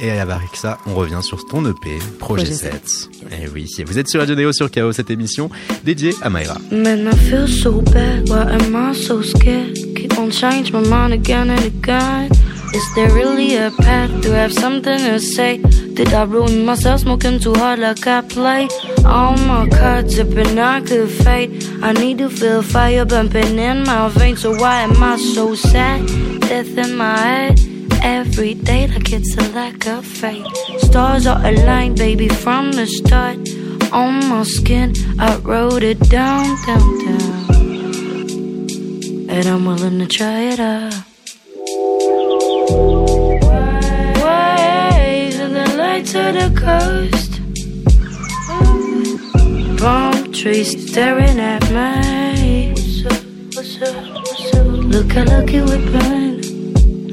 A: Et avec ça, on revient sur ton EP, Projet,
K: Projet
A: 7. Et oui, vous êtes sur Radio Néo sur KO, cette émission dédiée à Mayra.
L: Man, I feel so bad. Why am I so scared? Keep on change my mind again and again. Is there really a path? Do I have something to say? Did I ruin myself smoking too hard like I play? All my cards zipping, I could fade. I need to feel fire bumping in my veins. So why am I so sad? Death in my head. Every day, like it's a lack of fate. Stars are aligned, baby, from the start. On my skin, I wrote it down, down, down. And I'm willing to try it out. Light to the
C: coast. Palm trees staring at me. Look how lucky we burn.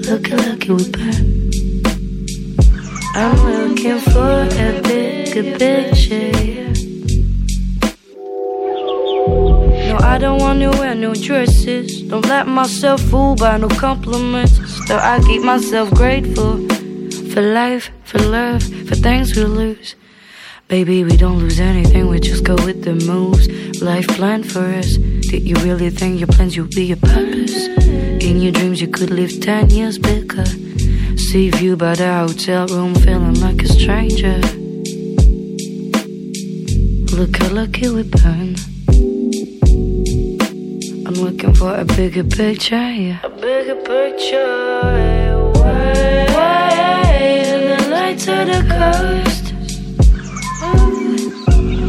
C: Look how lucky we burn. I'm looking for a bigger picture. No, I don't want to wear no dresses. Don't let myself fool by no compliments. Still, I keep myself grateful for life, for love, for things we lose. Baby, we don't lose anything, we just go with the moves. Life planned for us. Did you really think your plans would be your purpose? In your dreams, you could live 10 years bigger. See view by the hotel room, feeling like a stranger. Look how lucky we burn. I'm looking for a bigger picture, yeah. A bigger picture. Way, the the coast.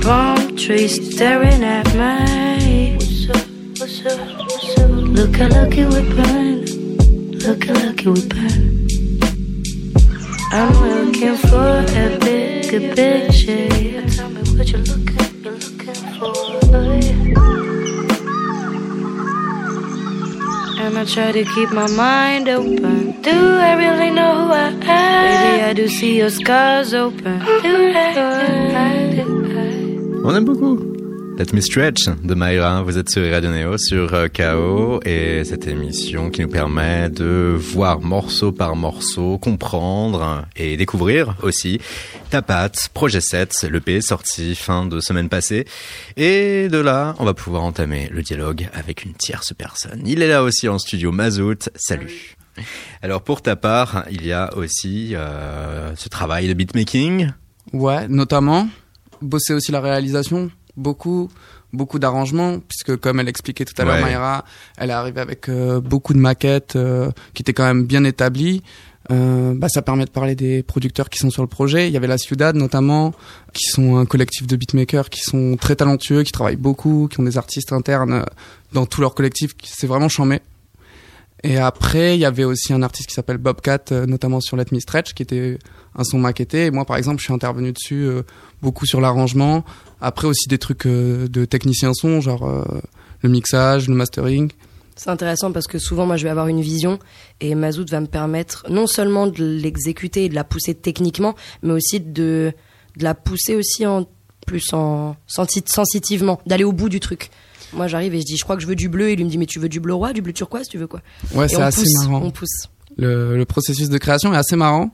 C: Palm trees staring at me. What's up? What's up? What's up? Look how lucky we burn. Look how lucky we burn. I'm looking for a bigger picture. I try to keep my mind open. Do I really know who I am? Baby, I do see your scars open. Do I, do I, do I?
A: On aime beaucoup. Let Me Stretch de Mayra. Vous êtes sur Radio Neo, sur euh, KO, et cette émission qui nous permet de voir morceau par morceau, comprendre et découvrir aussi Tapat, Projet 7, l'EP sorti fin de semaine passée. Et de là, on va pouvoir entamer le dialogue avec une tierce personne. Il est là aussi en studio, Mazout. Salut. Alors pour ta part, il y a aussi euh, ce travail de beatmaking.
K: Ouais, notamment bosser aussi la réalisation, beaucoup, beaucoup d'arrangements, puisque comme elle expliquait tout à l'heure,
A: Ouais.
K: Mayra, elle est arrivée avec euh, beaucoup de maquettes euh, qui étaient quand même bien établies. Euh, bah, ça permet de parler des producteurs qui sont sur le projet. Il y avait la Ciudad notamment, qui sont un collectif de beatmakers qui sont très talentueux, qui travaillent beaucoup, qui ont des artistes internes euh, dans tout leur collectif. C'est vraiment chambé. Et après, il y avait aussi un artiste qui s'appelle Bobcat, euh, notamment sur Let Me Stretch, qui était un son maquetté. Et moi, par exemple, je suis intervenu dessus euh, beaucoup sur l'arrangement. Après aussi des trucs euh, de technicien son, genre le mixage, le mastering.
B: C'est intéressant parce que souvent, moi, je vais avoir une vision et Mazout va me permettre non seulement de l'exécuter et de la pousser techniquement, mais aussi de, de la pousser aussi en plus en sensi- sensitivement, d'aller au bout du truc. Moi, j'arrive et je dis, je crois que je veux du bleu. Et il me dit, mais tu veux du bleu roi, du bleu turquoise, tu veux quoi?
K: Ouais, c'est assez
B: pousse,
K: marrant.
B: On pousse.
K: Le, le processus de création est assez marrant.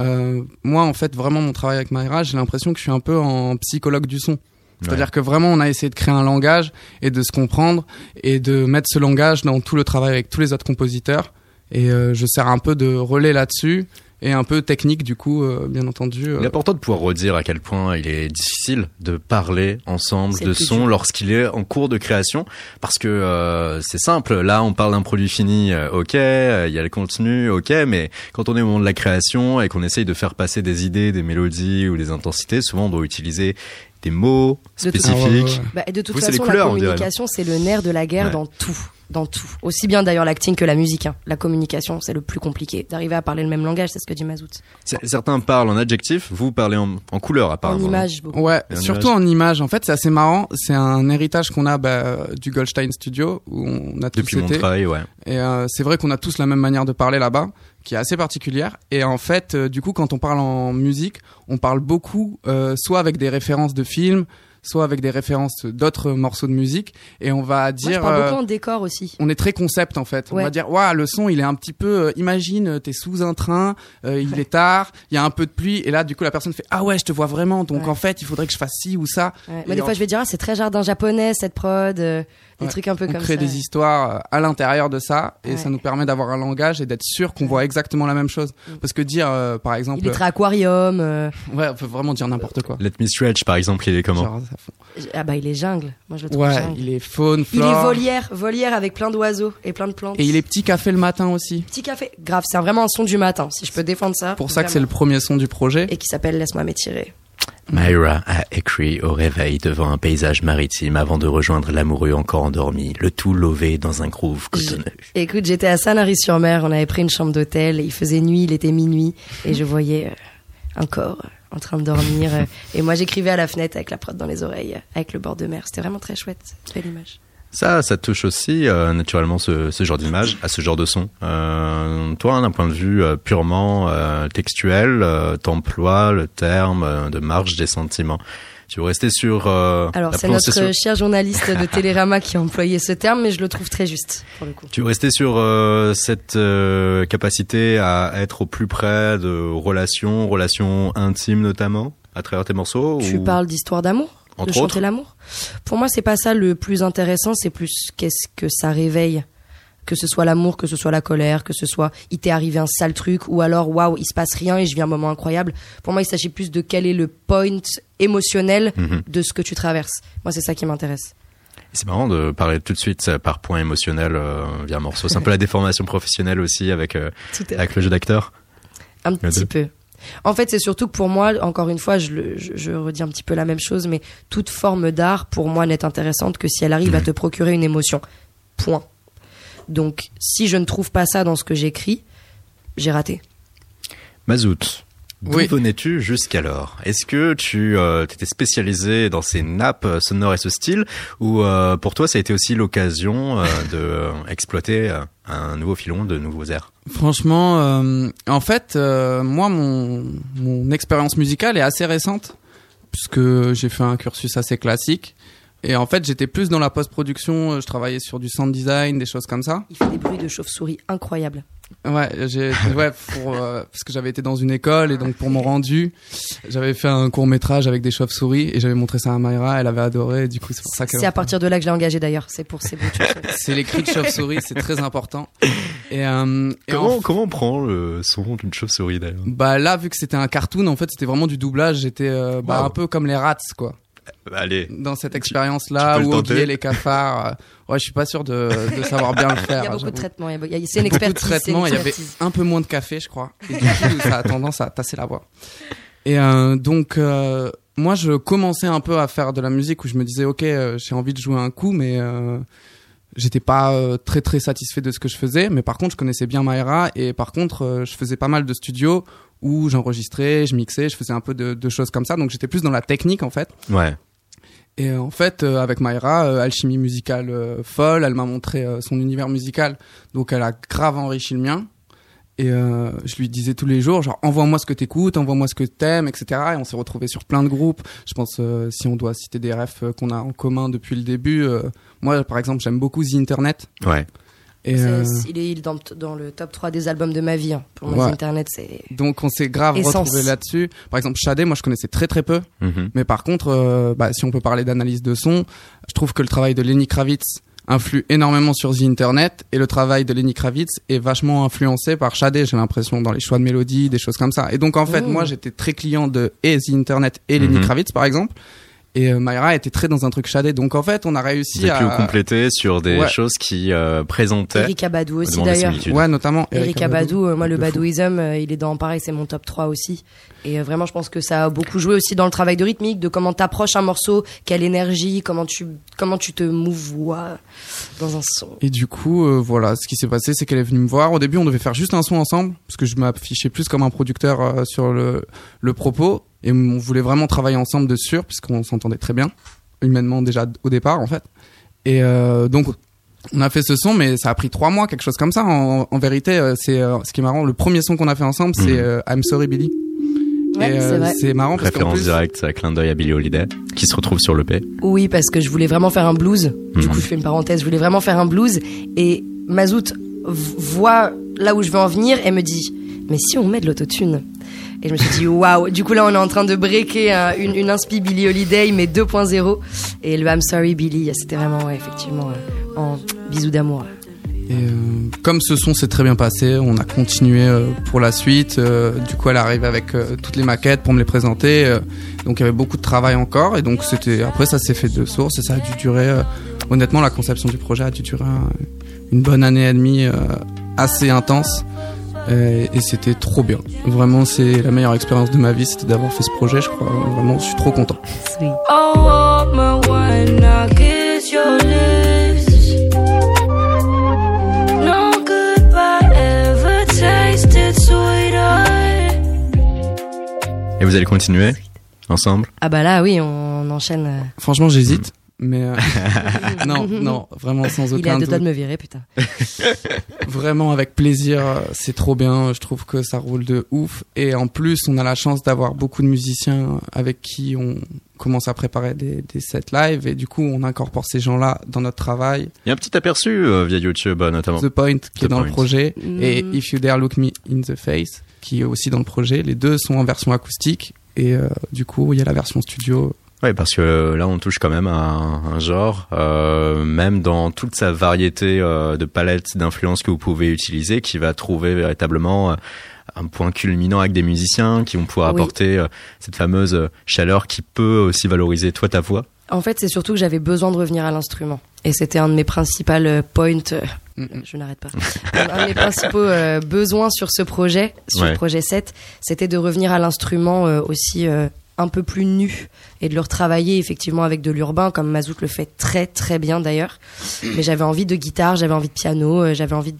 K: Euh, moi, en fait, vraiment, mon travail avec Mayra, j'ai l'impression que je suis un peu en psychologue du son. C'est-à-dire
A: Ouais.
K: que vraiment, on a essayé de créer un langage et de se comprendre et de mettre ce langage dans tout le travail avec tous les autres compositeurs. Et euh, je sers un peu de relais là-dessus et un peu technique, du coup, euh, bien entendu. euh,
A: Il est important de pouvoir redire à quel point il est difficile de parler ensemble de son
K: dur.
A: lorsqu'il est en cours de création parce que euh, c'est simple là on parle d'un produit fini ok il y a le contenu ok mais quand on est au moment de la création et qu'on essaye de faire passer des idées des mélodies ou des intensités souvent on doit utiliser des mots
B: De toute-
A: spécifiques
B: Bah, et de toute
A: Vous, c'est les
B: façon,
A: couleurs,
B: la communication, c'est le nerf de la guerre
A: Ouais.
B: dans tout. Dans tout. Aussi bien d'ailleurs l'acting que la musique. hein. La communication, c'est le plus compliqué. D'arriver à parler le même langage, c'est ce que dit Mazout.
A: Certains parlent en adjectif vous parlez en, en couleur apparemment
B: image, beaucoup.
K: Ouais,
A: en
K: surtout
A: image.
K: en image. En fait, c'est assez marrant. C'est un héritage qu'on a bah, du Goldstein Studio où on a tous
A: depuis
K: été.
A: Montreuil ouais
K: Et euh, c'est vrai qu'on a tous la même manière de parler là-bas, qui est assez particulière. Et en fait, euh, du coup, quand on parle en musique, on parle beaucoup, euh, soit avec des références de films, soit avec des références d'autres morceaux de musique. Et on va
B: Moi,
K: dire...
B: je parle
K: euh,
B: beaucoup en décor aussi.
K: on est très concept en fait. On va dire, waouh, le son, il est un petit peu. euh, imagine, euh, t'es sous un train, euh, il est tard, il y a un peu de pluie, et là, du coup, la personne fait, ah ouais, je te vois vraiment. Donc en fait, il faudrait que je fasse ci ou ça.
B: Moi, des fois, je vais dire, ah, c'est très jardin japonais, cette prod. Des
K: Ouais.
B: trucs un peu
K: on
B: comme
K: crée
B: ça.
K: des histoires euh, à l'intérieur de ça, et
B: Ouais.
K: ça nous permet d'avoir un langage et d'être sûr qu'on voit exactement la même chose. Parce que dire, euh, par exemple,
B: Il est très aquarium. euh,
K: ouais, on peut vraiment dire n'importe quoi.
A: Let Me Stretch par exemple il est comment
K: Genre.
B: Ah bah, il est jungle. Moi, je le trouve
K: Ouais,
B: jungle.
K: il est faune,
B: Il
K: flore.
B: est volière, volière avec plein d'oiseaux et plein de plantes.
K: Et il est petit café le matin aussi.
B: Petit café. Grave, c'est vraiment un son du matin, si je peux défendre ça.
K: Pour ça que c'est le premier son du projet.
B: Et qui s'appelle Laisse-moi m'étirer.
A: Myra a écrit au réveil devant un paysage maritime avant de rejoindre l'amoureux encore endormi, le tout lové dans un groove cotonneux.
B: Écoute, j'étais à Sanary-sur-Mer, on avait pris une chambre d'hôtel, il faisait nuit, il était minuit, et je voyais euh, un corps en train de dormir. euh, et moi, j'écrivais à la fenêtre avec la prod dans les oreilles, euh, avec le bord de mer. C'était vraiment très chouette. Belle image.
A: Ça, ça touche aussi euh, naturellement ce, ce genre d'image, à ce genre de son. Euh, toi, d'un point de vue euh, purement euh, textuel, euh, t'emploies le terme euh, de marge des sentiments. Tu veux rester sur euh,
B: Alors, c'est notre
A: prononciation-
B: cher journaliste de Télérama qui a employé ce terme, mais je le trouve très juste, pour le coup.
A: Tu veux rester sur euh, cette euh, capacité à être au plus près de relations, relations intimes notamment, à travers tes morceaux
B: Tu
A: ou-
B: parles d'histoire d'amour
A: Entre
B: De chanter l'amour Pour moi, c'est pas ça le plus intéressant, c'est plus qu'est-ce que ça réveille. Que ce soit l'amour, que ce soit la colère, que ce soit il t'est arrivé un sale truc, ou alors waouh, il se passe rien et je vis un moment incroyable. Pour moi, il s'agit plus de quel est le point émotionnel
A: Mhm.
B: de ce que tu traverses. Moi, c'est ça qui m'intéresse.
A: C'est marrant de parler tout de suite par point émotionnel euh, via morceau. C'est un peu la déformation professionnelle aussi avec, euh, avec le jeu d'acteur.
B: Un petit peu. En fait, c'est surtout que pour moi, encore une fois, je, le- je, je redis un petit peu la même chose, mais toute forme d'art, pour moi, n'est intéressante que si elle arrive à te procurer une émotion. Point. Donc, si je ne trouve pas ça dans ce que j'écris, j'ai raté.
A: Mazout, d'où
K: Oui.
A: venais-tu jusqu'alors? Est-ce que tu euh, t'étais spécialisé dans ces nappes euh, sonores et ce style? Ou euh, pour toi ça a été aussi l'occasion euh, de euh, exploiter euh, un nouveau filon, de nouveaux airs?
K: Franchement, euh, en fait, euh, moi, mon, mon expérience musicale est assez récente, puisque j'ai fait un cursus assez classique. Et en fait, j'étais plus dans la post-production, euh, je travaillais sur du sound design, des choses comme ça.
B: Il fait des bruits de chauve-souris incroyables.
K: Ouais, j'ai ouais pour euh, parce que j'avais été dans une école et donc pour mon rendu, j'avais fait un court métrage avec des chauves-souris et j'avais montré ça à Mayra, elle avait adoré. Et du coup, c'est pour ça que
B: C'est à partir de là que je l'ai engagé d'ailleurs. C'est pour ces bruits
K: c'est les cris de chauve-souris, c'est très important. Et, euh, et
A: Comment
K: en-
A: comment on prend le son d'une chauve-souris d'ailleurs?
K: Bah là, vu que c'était un cartoon, en fait, c'était vraiment du doublage. J'étais euh, bah,
A: Wow.
K: un peu comme les rats, quoi.
A: Allez,
K: Dans cette expérience-là,
A: tenter
K: oublier les cafards. euh, ouais, je suis pas sûr de, de savoir bien le faire.
B: Il y a beaucoup de traitements. il y a- il y a- C'est une
K: beaucoup de
B: expertise. c'est une
K: traitements. Il y avait un peu moins de café, je crois. Et du coup, ça a tendance à tasser la voix. Et euh, donc, euh, moi, je commençais un peu à faire de la musique où je me disais, ok, euh, j'ai envie de jouer un coup, mais euh, j'étais pas euh, très très satisfait de ce que je faisais. Mais par contre, je connaissais bien Maera et par contre, euh, je faisais pas mal de studios où j'enregistrais, je mixais, je faisais un peu de, de choses comme ça. Donc, j'étais plus dans la technique en fait.
A: ouais.
K: Et euh, en fait, euh, avec Mayra, euh, alchimie musicale euh, folle, elle m'a montré euh, son univers musical, donc elle a grave enrichi le mien. Et euh, je lui disais tous les jours, genre envoie-moi ce que t'écoutes, envoie-moi ce que t'aimes, etc. Et on s'est retrouvés sur plein de groupes. Je pense si on doit citer des refs qu'on a en commun depuis le début. moi, par exemple, j'aime beaucoup The Internet.
A: Ouais.
K: Et euh,
B: Il est dans, dans le top 3 des albums de ma vie. hein. Pour moi,
K: Ouais.
B: Internet, c'est.
K: donc on s'est grave
B: Essence.
K: retrouvés là-dessus. Par exemple, Shadé, moi je connaissais très très peu.
A: Mhm.
K: Mais par contre, euh, bah, si on peut parler d'analyse de son, je trouve que le travail de Lenny Kravitz influe énormément sur The Internet et le travail de Lenny Kravitz est vachement influencé par Shadé, j'ai l'impression, dans les choix de mélodie, des choses comme ça. Et donc en fait,
B: Mmh.
K: moi j'étais très client de et The Internet et Lenny
A: Mhm.
K: Kravitz par exemple. Et euh, Mayra était très dans un truc Shadé. Donc en fait, on a réussi à...
A: compléter sur des
K: Ouais.
A: choses qui euh, présentaient
B: Eric Abadou aussi d'ailleurs.
K: Ouais, notamment
B: Eric Abadou, euh, moi le badouisme, euh, il est dans pareil, c'est mon top 3 aussi. Et euh, vraiment, je pense que ça a beaucoup joué aussi dans le travail de rythmique, de comment t'approches un morceau, quelle énergie, comment tu comment tu te mouvoies dans un son.
K: Et du coup, euh, voilà, ce qui s'est passé, c'est qu'elle est venue me voir. Au début, on devait faire juste un son ensemble, parce que je m'affichais plus comme un producteur euh, sur le, le propos. Et on voulait vraiment travailler ensemble dessus, puisqu'on s'entendait très bien, humainement déjà au départ, en fait. Et euh, donc, on a fait ce son, mais ça a pris trois mois, quelque chose comme ça. En, en vérité, euh, c'est euh, ce qui est marrant. Le premier son qu'on a fait ensemble, c'est
A: Mhm.
K: euh, I'm Sorry Billy.
B: Ouais,
K: Et, euh,
B: c'est vrai.
K: c'est marrant parce qu'en
A: référence
K: plus,
A: directe à clin d'œil à Billie Holiday qui se retrouve sur le P.
B: Oui, parce que je voulais vraiment faire un blues. Du
A: Mhm.
B: coup, je fais une parenthèse. Je voulais vraiment faire un blues. Et Mazout voit là où je veux en venir et me dit Mais si on met de l'autotune? Et je me suis dit Waouh Du coup, là, on est en train de breaker euh, une, une inspi Billie Holiday, mais 2.0. Et le I'm sorry, Billy, c'était vraiment, effectivement, euh, en bisous d'amour.
K: Euh, comme ce son s'est très bien passé, on a continué euh, pour la suite. Du coup, elle arrive avec toutes les maquettes pour me les présenter. donc, il y avait beaucoup de travail encore. Et donc, c'était après, ça s'est fait de source et ça a dû durer. honnêtement, la conception du projet a dû durer un- une bonne année et demie, assez intense. Et, et c'était trop bien. Vraiment, c'est la meilleure expérience de ma vie, c'était d'avoir fait ce projet. Je crois vraiment, je suis trop content.
L: Oh, sweeter.
A: Et vous Vous allez continuer ensemble?
B: Ah bah là, oui, on enchaîne. euh,
K: Franchement, j'hésite. Mais euh, non, non, vraiment sans aucun
B: Il est à deux
K: doute.
B: doigts de me virer, putain.
K: Vraiment avec plaisir, euh, c'est trop bien. Je trouve que ça roule de ouf. Et en plus, on a la chance d'avoir beaucoup de musiciens avec qui on commence à préparer des, des sets live. Et du coup, on incorpore ces gens-là dans notre travail.
A: Il y a un petit aperçu euh, via YouTube euh, notamment.
K: The Point qui
A: The
K: est dans le projet
B: Mm.
K: et If You Dare Look Me in the Face qui est aussi dans le projet. Les deux sont en version acoustique. Et euh, du coup, il y a la version studio.
A: Oui, parce que euh, là, on touche quand même à un, un genre, euh, même dans toute sa variété euh, de palettes d'influences que vous pouvez utiliser, qui va trouver véritablement un point culminant avec des musiciens qui vont pouvoir
B: Oui.
A: apporter cette fameuse chaleur qui peut aussi valoriser toi ta voix.
B: En fait, c'est surtout que j'avais besoin de revenir à l'instrument. Et c'était un de mes principaux points.
K: Mm,
B: Je n'arrête pas. un de mes principaux euh, besoins sur ce projet, sur
A: Ouais.
B: le projet 7, c'était de revenir à l'instrument euh, aussi euh, un peu plus nu et de le retravailler effectivement avec de l'urbain, comme Mazout le fait très très bien d'ailleurs. Mais j'avais envie de guitare, j'avais envie de piano, euh, j'avais envie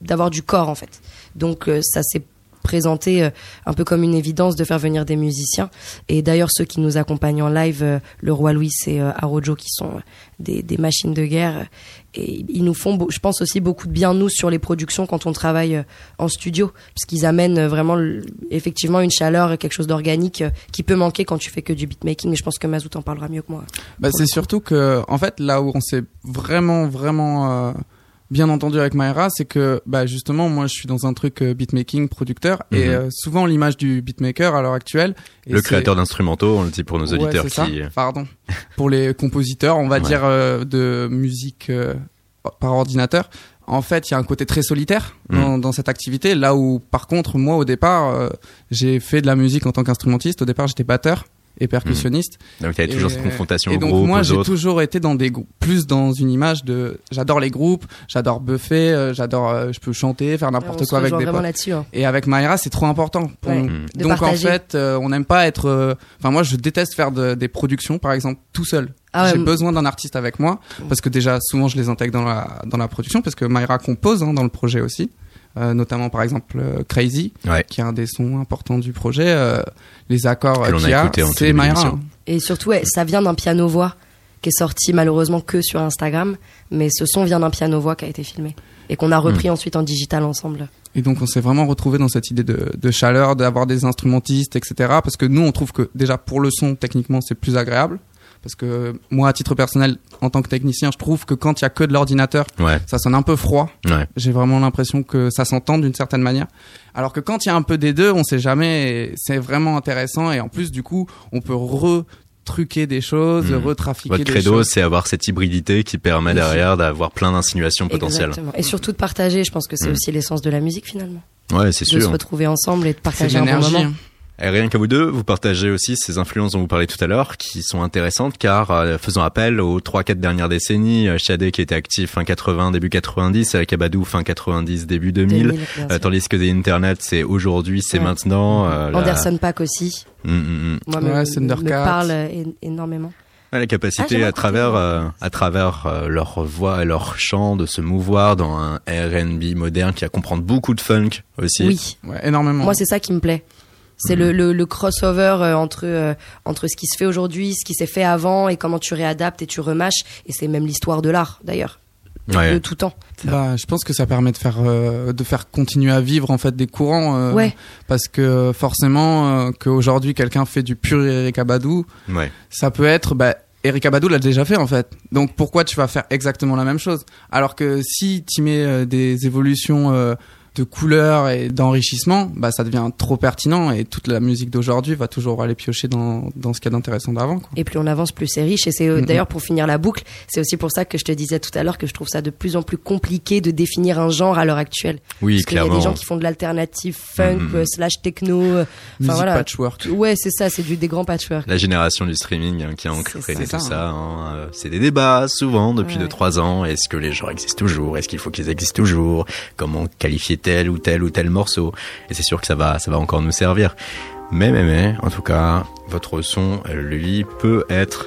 B: d'avoir du corps en fait. Donc euh, ça s'est présenté euh, un peu comme une évidence de faire venir des musiciens. Et d'ailleurs, ceux qui nous accompagnent en live, le Roi Louis et Arojo, qui sont des, machines de guerre, et ils nous font, je pense aussi beaucoup de bien nous sur les productions quand on travaille euh, en studio, parce qu'ils amènent euh, vraiment effectivement une chaleur, quelque chose d'organique euh, qui peut manquer quand tu fais que du beatmaking. Je pense que Mazout en parlera mieux que moi.
K: Bah, c'est surtout que, en fait, là où on s'est vraiment, vraiment bien entendu avec Mayra, c'est que, bah, justement, moi, je suis dans un truc euh, beatmaking, producteur, et
A: Mhm.
K: euh, souvent l'image du beatmaker à l'heure actuelle. et
A: le créateur d'instrumentaux, on le dit pour nos
K: Ouais,
A: auditeurs
K: ça.
A: qui.
K: Pardon. Pour les compositeurs, on va
A: Ouais.
K: dire euh, de musique euh, par ordinateur. En fait, il y a un côté très solitaire dans,
A: Mm.
K: dans cette activité. Là où, par contre, moi, au départ, euh, j'ai fait de la musique en tant qu'instrumentiste. Au départ, j'étais batteur et percussionniste.
A: Donc il y avait toujours
K: Et-
A: cette confrontation
K: Et
A: au
K: donc
A: groupe,
K: moi j'ai toujours été dans des grou- plus dans une image de j'adore les groupes, j'adore buffer, euh, j'adore euh, je peux chanter, faire n'importe quoi avec des potes.
B: hein.
K: Et avec Mayra c'est trop important pour
B: Ouais,
K: Donc en
B: partager.
K: fait euh, on n'aime pas être euh, enfin moi je déteste faire de- des productions par exemple tout seul.
B: Ah ouais,
K: j'ai besoin d'un artiste avec moi parce que déjà souvent je les intègre dans la dans la production parce que Mayra compose hein, dans le projet aussi. Euh, notamment par exemple euh, Crazy
A: Ouais.
K: qui est un des sons importants du projet euh, les accords euh, qu'il y a c'est hein.
B: Et surtout, ouais, ça vient d'un piano-voix qui est sorti malheureusement que sur Instagram. Mais ce son vient d'un piano-voix qui a été filmé. Et qu'on a repris ensuite en digital ensemble.
K: Et donc on s'est vraiment retrouvé dans cette idée de, de chaleur, d'avoir des instrumentistes, etc. Parce que nous, on trouve que déjà pour le son, techniquement, c'est plus agréable. Parce que moi, à titre personnel, en tant que technicien, je trouve que quand il y a que de l'ordinateur,
A: Ouais.
K: ça sonne un peu froid.
A: Ouais.
K: J'ai vraiment l'impression que ça s'entend d'une certaine manière. Alors que quand il y a un peu des deux, on sait jamais. C'est vraiment intéressant. Et en plus, du coup, on peut retruquer des choses,
A: Mhm.
K: retrafiquer
A: Votre
K: des
A: credo,
K: choses.
A: c'est avoir cette hybridité qui permet derrière d'avoir plein d'insinuations potentielles.
B: Exactement. Et surtout de partager. Je pense que c'est
A: Mm.
B: aussi l'essence de la musique finalement.
A: Ouais, c'est
B: De se
A: sûr.
B: retrouver ensemble et de partager un bon
K: l'énergie.
B: moment.
A: Et rien qu'à vous deux, vous partagez aussi ces influences dont vous parlez tout à l'heure, qui sont intéressantes car euh, faisant appel aux 3-4 dernières décennies, euh, Shadé qui était actif fin 80, début 90, avec Abadou fin 90, début 2000,
B: 2000, bien
A: euh, tandis que des Internet, c'est aujourd'hui, c'est
B: Ouais.
A: maintenant. euh, la-
B: Anderson Pack aussi.
A: Mm, mm, mm.
B: Moi,
K: Ouais,
B: me, parle énormément.
A: Ouais, la
B: Ah,
A: capacité
B: j'aime
A: à travers euh, à travers euh, leur voix et leur chant de se mouvoir dans un R&B moderne qui va comprendre beaucoup de funk aussi.
B: Oui.
K: Ouais, énormément.
B: Moi, c'est ça qui me plaît. C'est
A: Mhm.
B: le, le, le crossover euh, entre, euh, entre ce qui se fait aujourd'hui, ce qui s'est fait avant et comment tu réadaptes et tu remâches. Et c'est même l'histoire de l'art, d'ailleurs.
A: Ouais.
B: De tout temps.
K: Bah, je pense que ça permet de faire euh, de faire continuer à vivre en fait des courants euh,
B: Ouais.
K: parce que forcément euh, qu'aujourd'hui quelqu'un fait du pur Eric Abadou
A: Ouais.
K: ça peut être bah Eric Abadou l'a déjà fait en fait donc pourquoi tu vas faire exactement la même chose? Alors que si tu mets euh, des évolutions euh, de couleurs et d'enrichissement bah ça devient trop pertinent et toute la musique d'aujourd'hui va toujours aller piocher dans dans ce qu'il y a d'intéressant d'avant quoi.
B: Et plus on avance, plus c'est riche. Et c'est euh, d'ailleurs pour finir la boucle, c'est aussi pour ça que je te disais tout à l'heure que je trouve ça de plus en plus compliqué de définir un genre à l'heure actuelle.
A: Oui,
B: Parce qu'il y a
A: clairement.
B: des gens qui font de l'alternative funk euh, slash techno. euh,
K: musique
B: voilà.
K: patchwork
B: Ouais, c'est ça, c'est du des grands patchwork.
A: La génération du streaming hein, qui a
K: ça.
A: tout
K: C'est
A: ça.
K: ça,
A: hein. C'est des débats souvent depuis
B: Ouais.
A: 2-3 ans. Est-ce que les genres existent toujours? Est-ce qu'il faut qu'ils existent toujours? Comment qualifier tel ou tel ou tel morceau Et c'est sûr que ça va, ça va encore nous servir. Mais mais mais, en tout cas, votre son, lui, peut être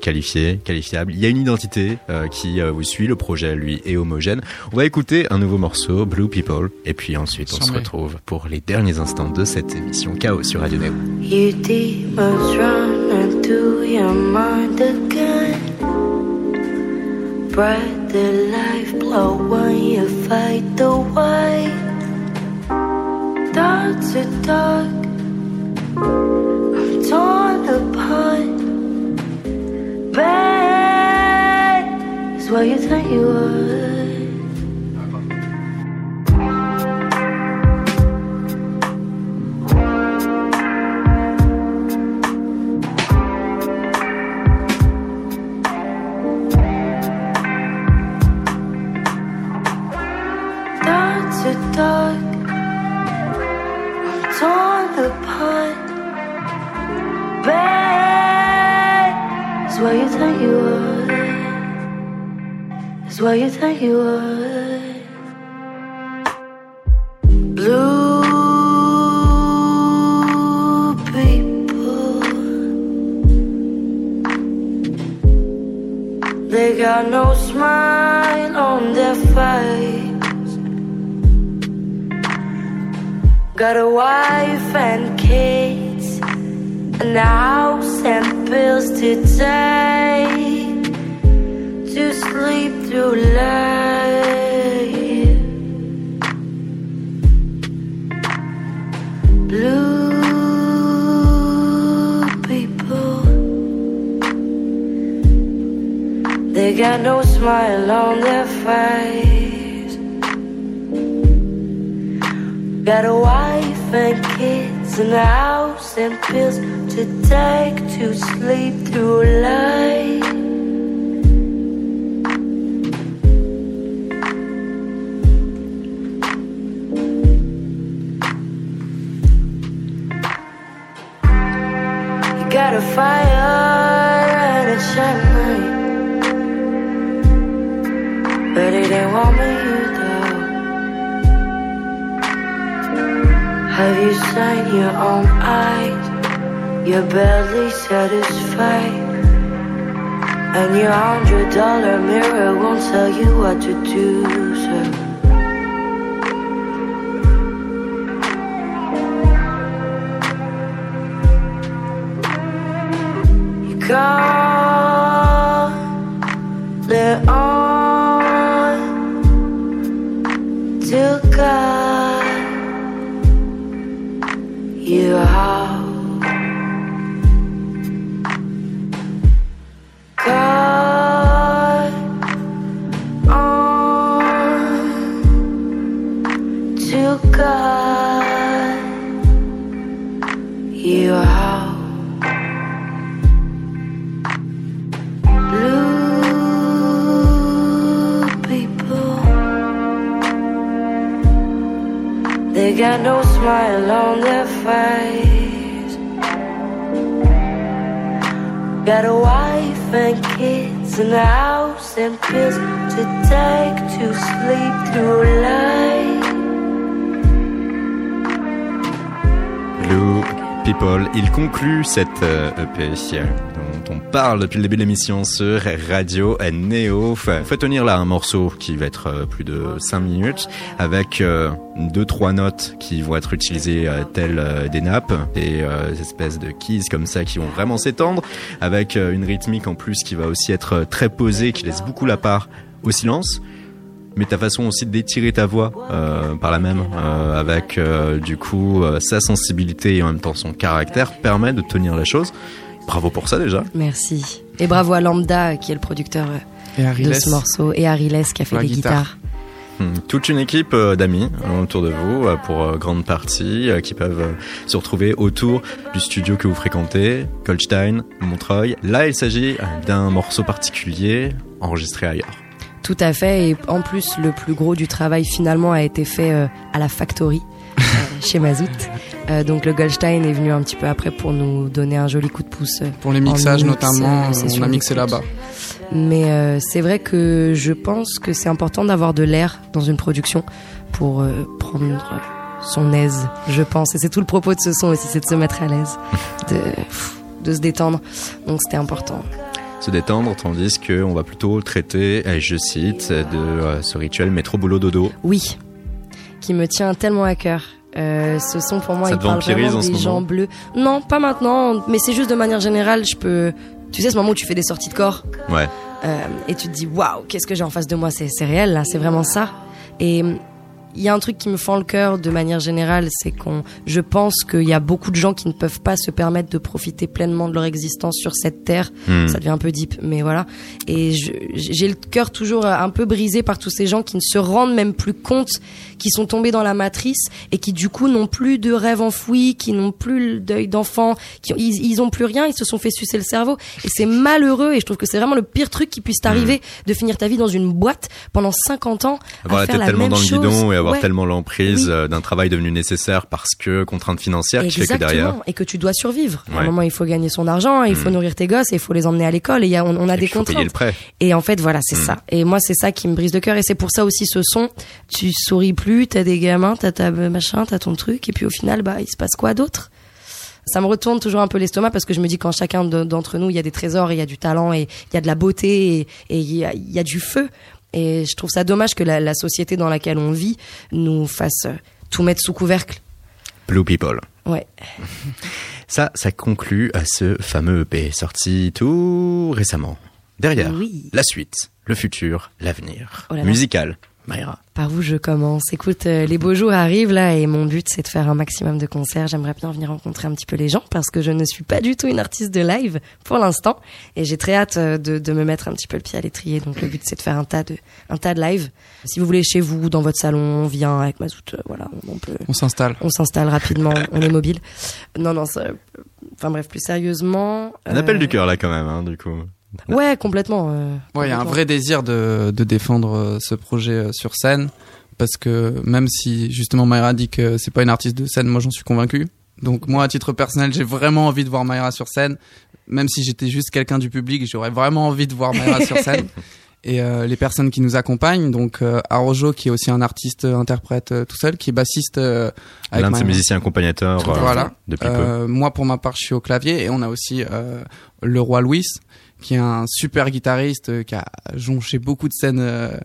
A: qualifié, qualifiable. Il y a une identité euh, qui euh, vous suit, le projet lui est homogène. On va écouter un nouveau morceau, Blue People, et puis ensuite on se retrouve pour les derniers instants de cette émission Chaos sur Radio Neo.
C: Bright the life blow when you fight the way. Dark to dark, I'm torn apart. Bad is what you think you are. dark dark. I'm torn apart. Bad is what you think you are. Is what you think you are. Blue people. They got no smile on their face. Got a wife and kids, and a house and bills to take to sleep through life. Blue people, they got no smile on their face. Got a wife and kids and a house and pills to take to sleep through life. You're barely satisfied. And your hundred dollar mirror won't tell you what to do, so. You call it on till God you out. Smile on their face. Got a wife and kids and a house and pills to take to sleep through life.
A: Blue People, il conclut cette euh, EP euh, dont on parle depuis le début de l'émission sur Radio Neo. Fait, fait tenir là un morceau qui va être euh, plus de 5 minutes avec euh, deux trois notes qui vont être utilisées euh, telles euh, des nappes, des espèces de keys comme ça qui vont vraiment s'étendre avec une rythmique en plus qui va aussi être très posée, qui laisse beaucoup la part au silence mais ta façon aussi d'étirer ta voix par la même avec du coup sa sensibilité et en même temps son caractère permet de tenir la chose. Bravo pour ça déjà.
B: Merci. Et bravo à Lambda qui est le producteur
K: Et Harry
B: de ce morceau et Harry Less qui a fait
K: La
B: les
K: guitare.
B: guitares.
A: Hmm, Toute une équipe euh, d'amis euh, autour de vous euh, pour grande partie qui peuvent se retrouver autour du studio que vous fréquentez, Goldstein, Montreuil. Là, il s'agit d'un morceau particulier enregistré ailleurs.
B: Tout à fait. Et en plus, le plus gros du travail finalement a été fait à la factory chez Mazout. Euh, donc le Goldstein est venu un petit peu après pour nous donner un joli coup de pouce. euh,
K: Pour les mixages
B: mix,
K: notamment,
B: euh,
K: on a mixé là-bas.
B: Mais euh, c'est vrai que je pense que c'est important d'avoir de l'air dans une production pour euh, prendre son aise, je pense. Et c'est tout le propos de ce son aussi, c'est de se mettre à l'aise, de, de se détendre. Donc c'était important.
A: se détendre, tandis que on va plutôt traiter, je cite, de euh, ce rituel métro boulot dodo.
B: Oui, qui me tient tellement à cœur. Euh, ce son pour moi,
A: Ça
B: vraiment des
A: moment
B: gens bleus. Non, pas maintenant, mais c'est juste de manière générale, je peux. Tu sais, ce moment où tu fais des sorties de corps
A: Ouais.
B: euh, et tu te dis waouh, qu'est-ce que j'ai en face de moi, c'est c'est réel là, c'est vraiment ça. Et il y a un truc qui me fend le cœur de manière générale, c'est qu'on, je pense qu'il y a beaucoup de gens qui ne peuvent pas se permettre de profiter pleinement de leur existence sur cette terre.
A: Hmm.
B: Ça devient un peu deep, mais voilà. Et j'ai le cœur toujours un peu brisé par tous ces gens qui ne se rendent même plus compte, qui sont tombés dans la matrice et qui du coup n'ont plus de rêves enfouis, qui n'ont plus le deuil d'enfant, qui ils, ils ont plus rien, ils se sont fait sucer le cerveau. Et c'est malheureux. Et je trouve que c'est vraiment le pire truc qui puisse t'arriver de finir ta vie dans une boîte pendant 50 ans à faire la même
A: dans le
B: chose.
A: guidon et avoir
B: Ouais.
A: tellement l'emprise
B: Oui.
A: euh, d'un travail devenu nécessaire parce que contrainte financière qui fait que derrière.
B: Et que tu dois survivre. À
A: Ouais.
B: un moment, il faut gagner son argent, il faut
A: Mm.
B: nourrir tes gosses, il faut les emmener à l'école, et y a, on, on a
A: Et
B: des contraintes.
A: payer le prêt.
B: Et en fait, voilà, c'est
A: Mm.
B: ça. Et moi, c'est ça qui me brise le cœur, et c'est pour ça aussi ce son. Tu souris plus, t'as des gamins, t'as ta machin, t'as ton truc, et puis au final, bah, il se passe quoi d'autre? Ça me retourne toujours un peu l'estomac parce que je me dis qu'en chacun de- d'entre nous, il y a des trésors, et il y a du talent, et il y a de la beauté, et, et il, y a, il y a du feu. Et je trouve ça dommage que la, la société dans laquelle on vit nous fasse euh, tout mettre sous couvercle.
A: Blue People.
B: Ouais.
A: Ça, ça conclut à ce fameux EP sorti tout récemment. Derrière,
B: Oui.
A: la suite, le futur, l'avenir.
B: Oh.
A: Musical, Mayra.
B: Par où je commence Écoute, euh, les beaux jours arrivent là et mon but c'est de faire un maximum de concerts. J'aimerais bien venir rencontrer un petit peu les gens parce que je ne suis pas du tout une artiste de live pour l'instant et j'ai très hâte euh, de, de me mettre un petit peu le pied à l'étrier. Donc le but c'est de faire un tas de un tas de live. Si vous voulez chez vous, dans votre salon, on vient avec Mazout. euh, voilà, on, on peut.
K: On s'installe.
B: On s'installe rapidement. on est mobile. Non non, ça, enfin bref, plus sérieusement.
A: Un
B: euh,
A: appel du cœur là quand même, hein, du coup.
B: Ouais, complètement. euh,
K: Ouais, il y a un vrai désir de, de défendre euh, ce projet euh, sur scène parce que même si justement Mayra dit que c'est pas une artiste de scène, moi j'en suis convaincu. Donc moi à titre personnel, j'ai vraiment envie de voir Mayra sur scène, même si j'étais juste quelqu'un du public, j'aurais vraiment envie de voir Mayra sur scène. Et euh, les personnes qui nous accompagnent, donc euh, Arojo qui est aussi un artiste interprète euh, tout seul, qui est bassiste euh, avec
A: L'un de ses musiciens accompagnateurs euh,
K: Voilà.
A: depuis peu.
K: Moi, pour ma part, je suis au clavier et on a aussi euh, le roi Louis, qui est un super guitariste euh, qui a jonché beaucoup de scènes euh,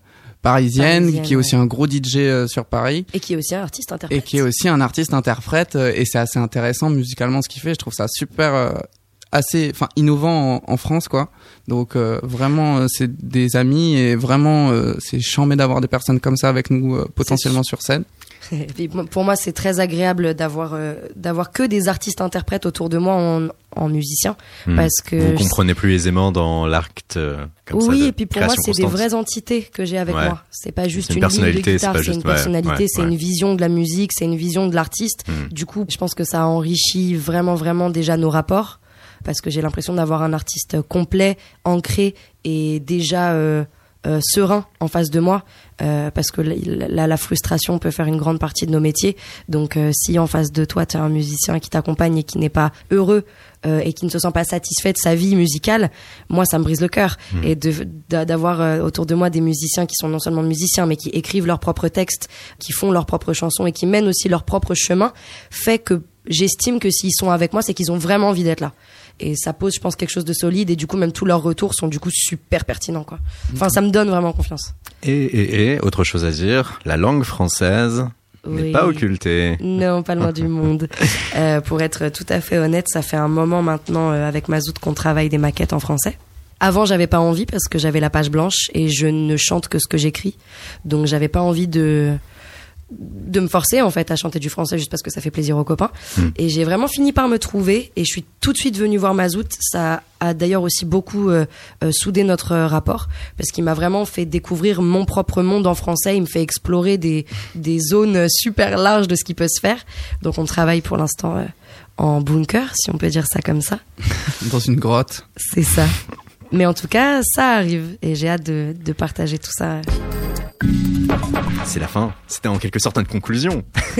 K: parisiennes, qui est aussi
B: ouais.
K: un gros DJ euh, sur Paris
B: Et qui est aussi un artiste interprète.
K: et qui est aussi un artiste interprète et c'est assez intéressant musicalement ce qu'il fait. Je trouve ça super. euh, assez enfin innovant en, en France quoi donc euh, vraiment euh, c'est des amis et vraiment c'est chambé d'avoir des personnes comme ça avec nous potentiellement sur scène
B: Et puis, moi- pour moi, c'est très agréable d'avoir euh, d'avoir que des artistes interprètes autour de moi en, en musicien,
A: Hmm.
B: parce que
A: Vous comprenez plus aisément dans l'acte euh, ça
B: oui,
A: de
B: et puis pour moi, c'est des vraies entités que j'ai avec
A: Ouais.
B: moi. C'est pas juste
A: une
B: une, ligne de
A: personnalité, c'est
B: une
A: ouais,
B: personnalité,
A: ouais,
B: c'est une vision de la musique, c'est une vision de l'artiste.
A: Hmm.
B: Du coup, je pense que ça enrichit vraiment, vraiment déjà nos rapports, parce que j'ai l'impression d'avoir un artiste complet, ancré et déjà euh, euh, serein en face de moi, euh, parce que la, la- frustration peut faire une grande partie de nos métiers. Donc, euh, si en face de toi, tu as un musicien qui t'accompagne et qui n'est pas heureux euh, et qui ne se sent pas satisfait de sa vie musicale, moi, ça me brise le cœur.
A: Hmm.
B: Et d'avoir euh, autour de moi des musiciens qui sont non seulement musiciens, mais qui écrivent leurs propres textes, qui font leurs propres chansons et qui mènent aussi leur propre chemin, fait que j'estime que s'ils sont avec moi, c'est qu'ils ont vraiment envie d'être là. Et ça pose, je pense, quelque chose de solide. Et du coup, même tous leurs retours sont du coup super pertinents, quoi. Enfin, ça me donne vraiment confiance.
A: Et, et, et, autre chose à dire, la langue française n'est pas occultée.
B: Non, pas loin du monde. Euh, pour être tout à fait honnête, ça fait un moment maintenant euh, avec Mazout qu'on travaille des maquettes en français. Avant, j'avais pas envie parce que j'avais la page blanche et je ne chante que ce que j'écris. Donc, j'avais pas envie de de me forcer en fait à chanter du français juste parce que ça fait plaisir aux copains.
A: Mm.
B: Et j'ai vraiment fini par me trouver et je suis tout de suite venue voir Mazout. Ça a d'ailleurs aussi beaucoup euh, euh, soudé notre euh, rapport parce qu'il m'a vraiment fait découvrir mon propre monde en français. Il me fait explorer des, des zones super larges de ce qui peut se faire. Donc on travaille pour l'instant en bunker, si on peut dire ça comme ça.
K: dans une grotte
B: C'est ça. Mais en tout cas, ça arrive et j'ai hâte de, de partager tout ça.
A: C'est la fin. C'était en quelque sorte une conclusion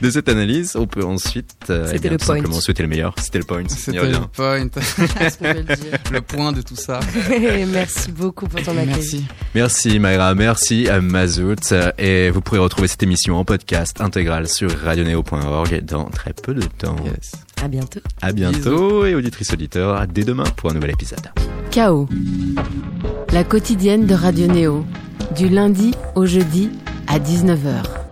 A: de cette analyse. On peut ensuite euh, eh bien,
B: le
A: tout
B: point.
A: simplement souhaiter le meilleur. C'était le point.
K: C'était le point
B: peut le dire
K: le point de tout ça
B: Merci beaucoup pour ton accueil.
K: merci
A: Merci Mayra, merci à Mazout. Et vous pourrez retrouver cette émission en podcast intégral sur radioneo.org dans très peu de temps.
K: yes
B: À bientôt.
A: À bientôt et auditrice auditeur, dès demain pour un nouvel épisode.
M: Chaos. La quotidienne de Radio Néo. Du lundi au jeudi à 19h.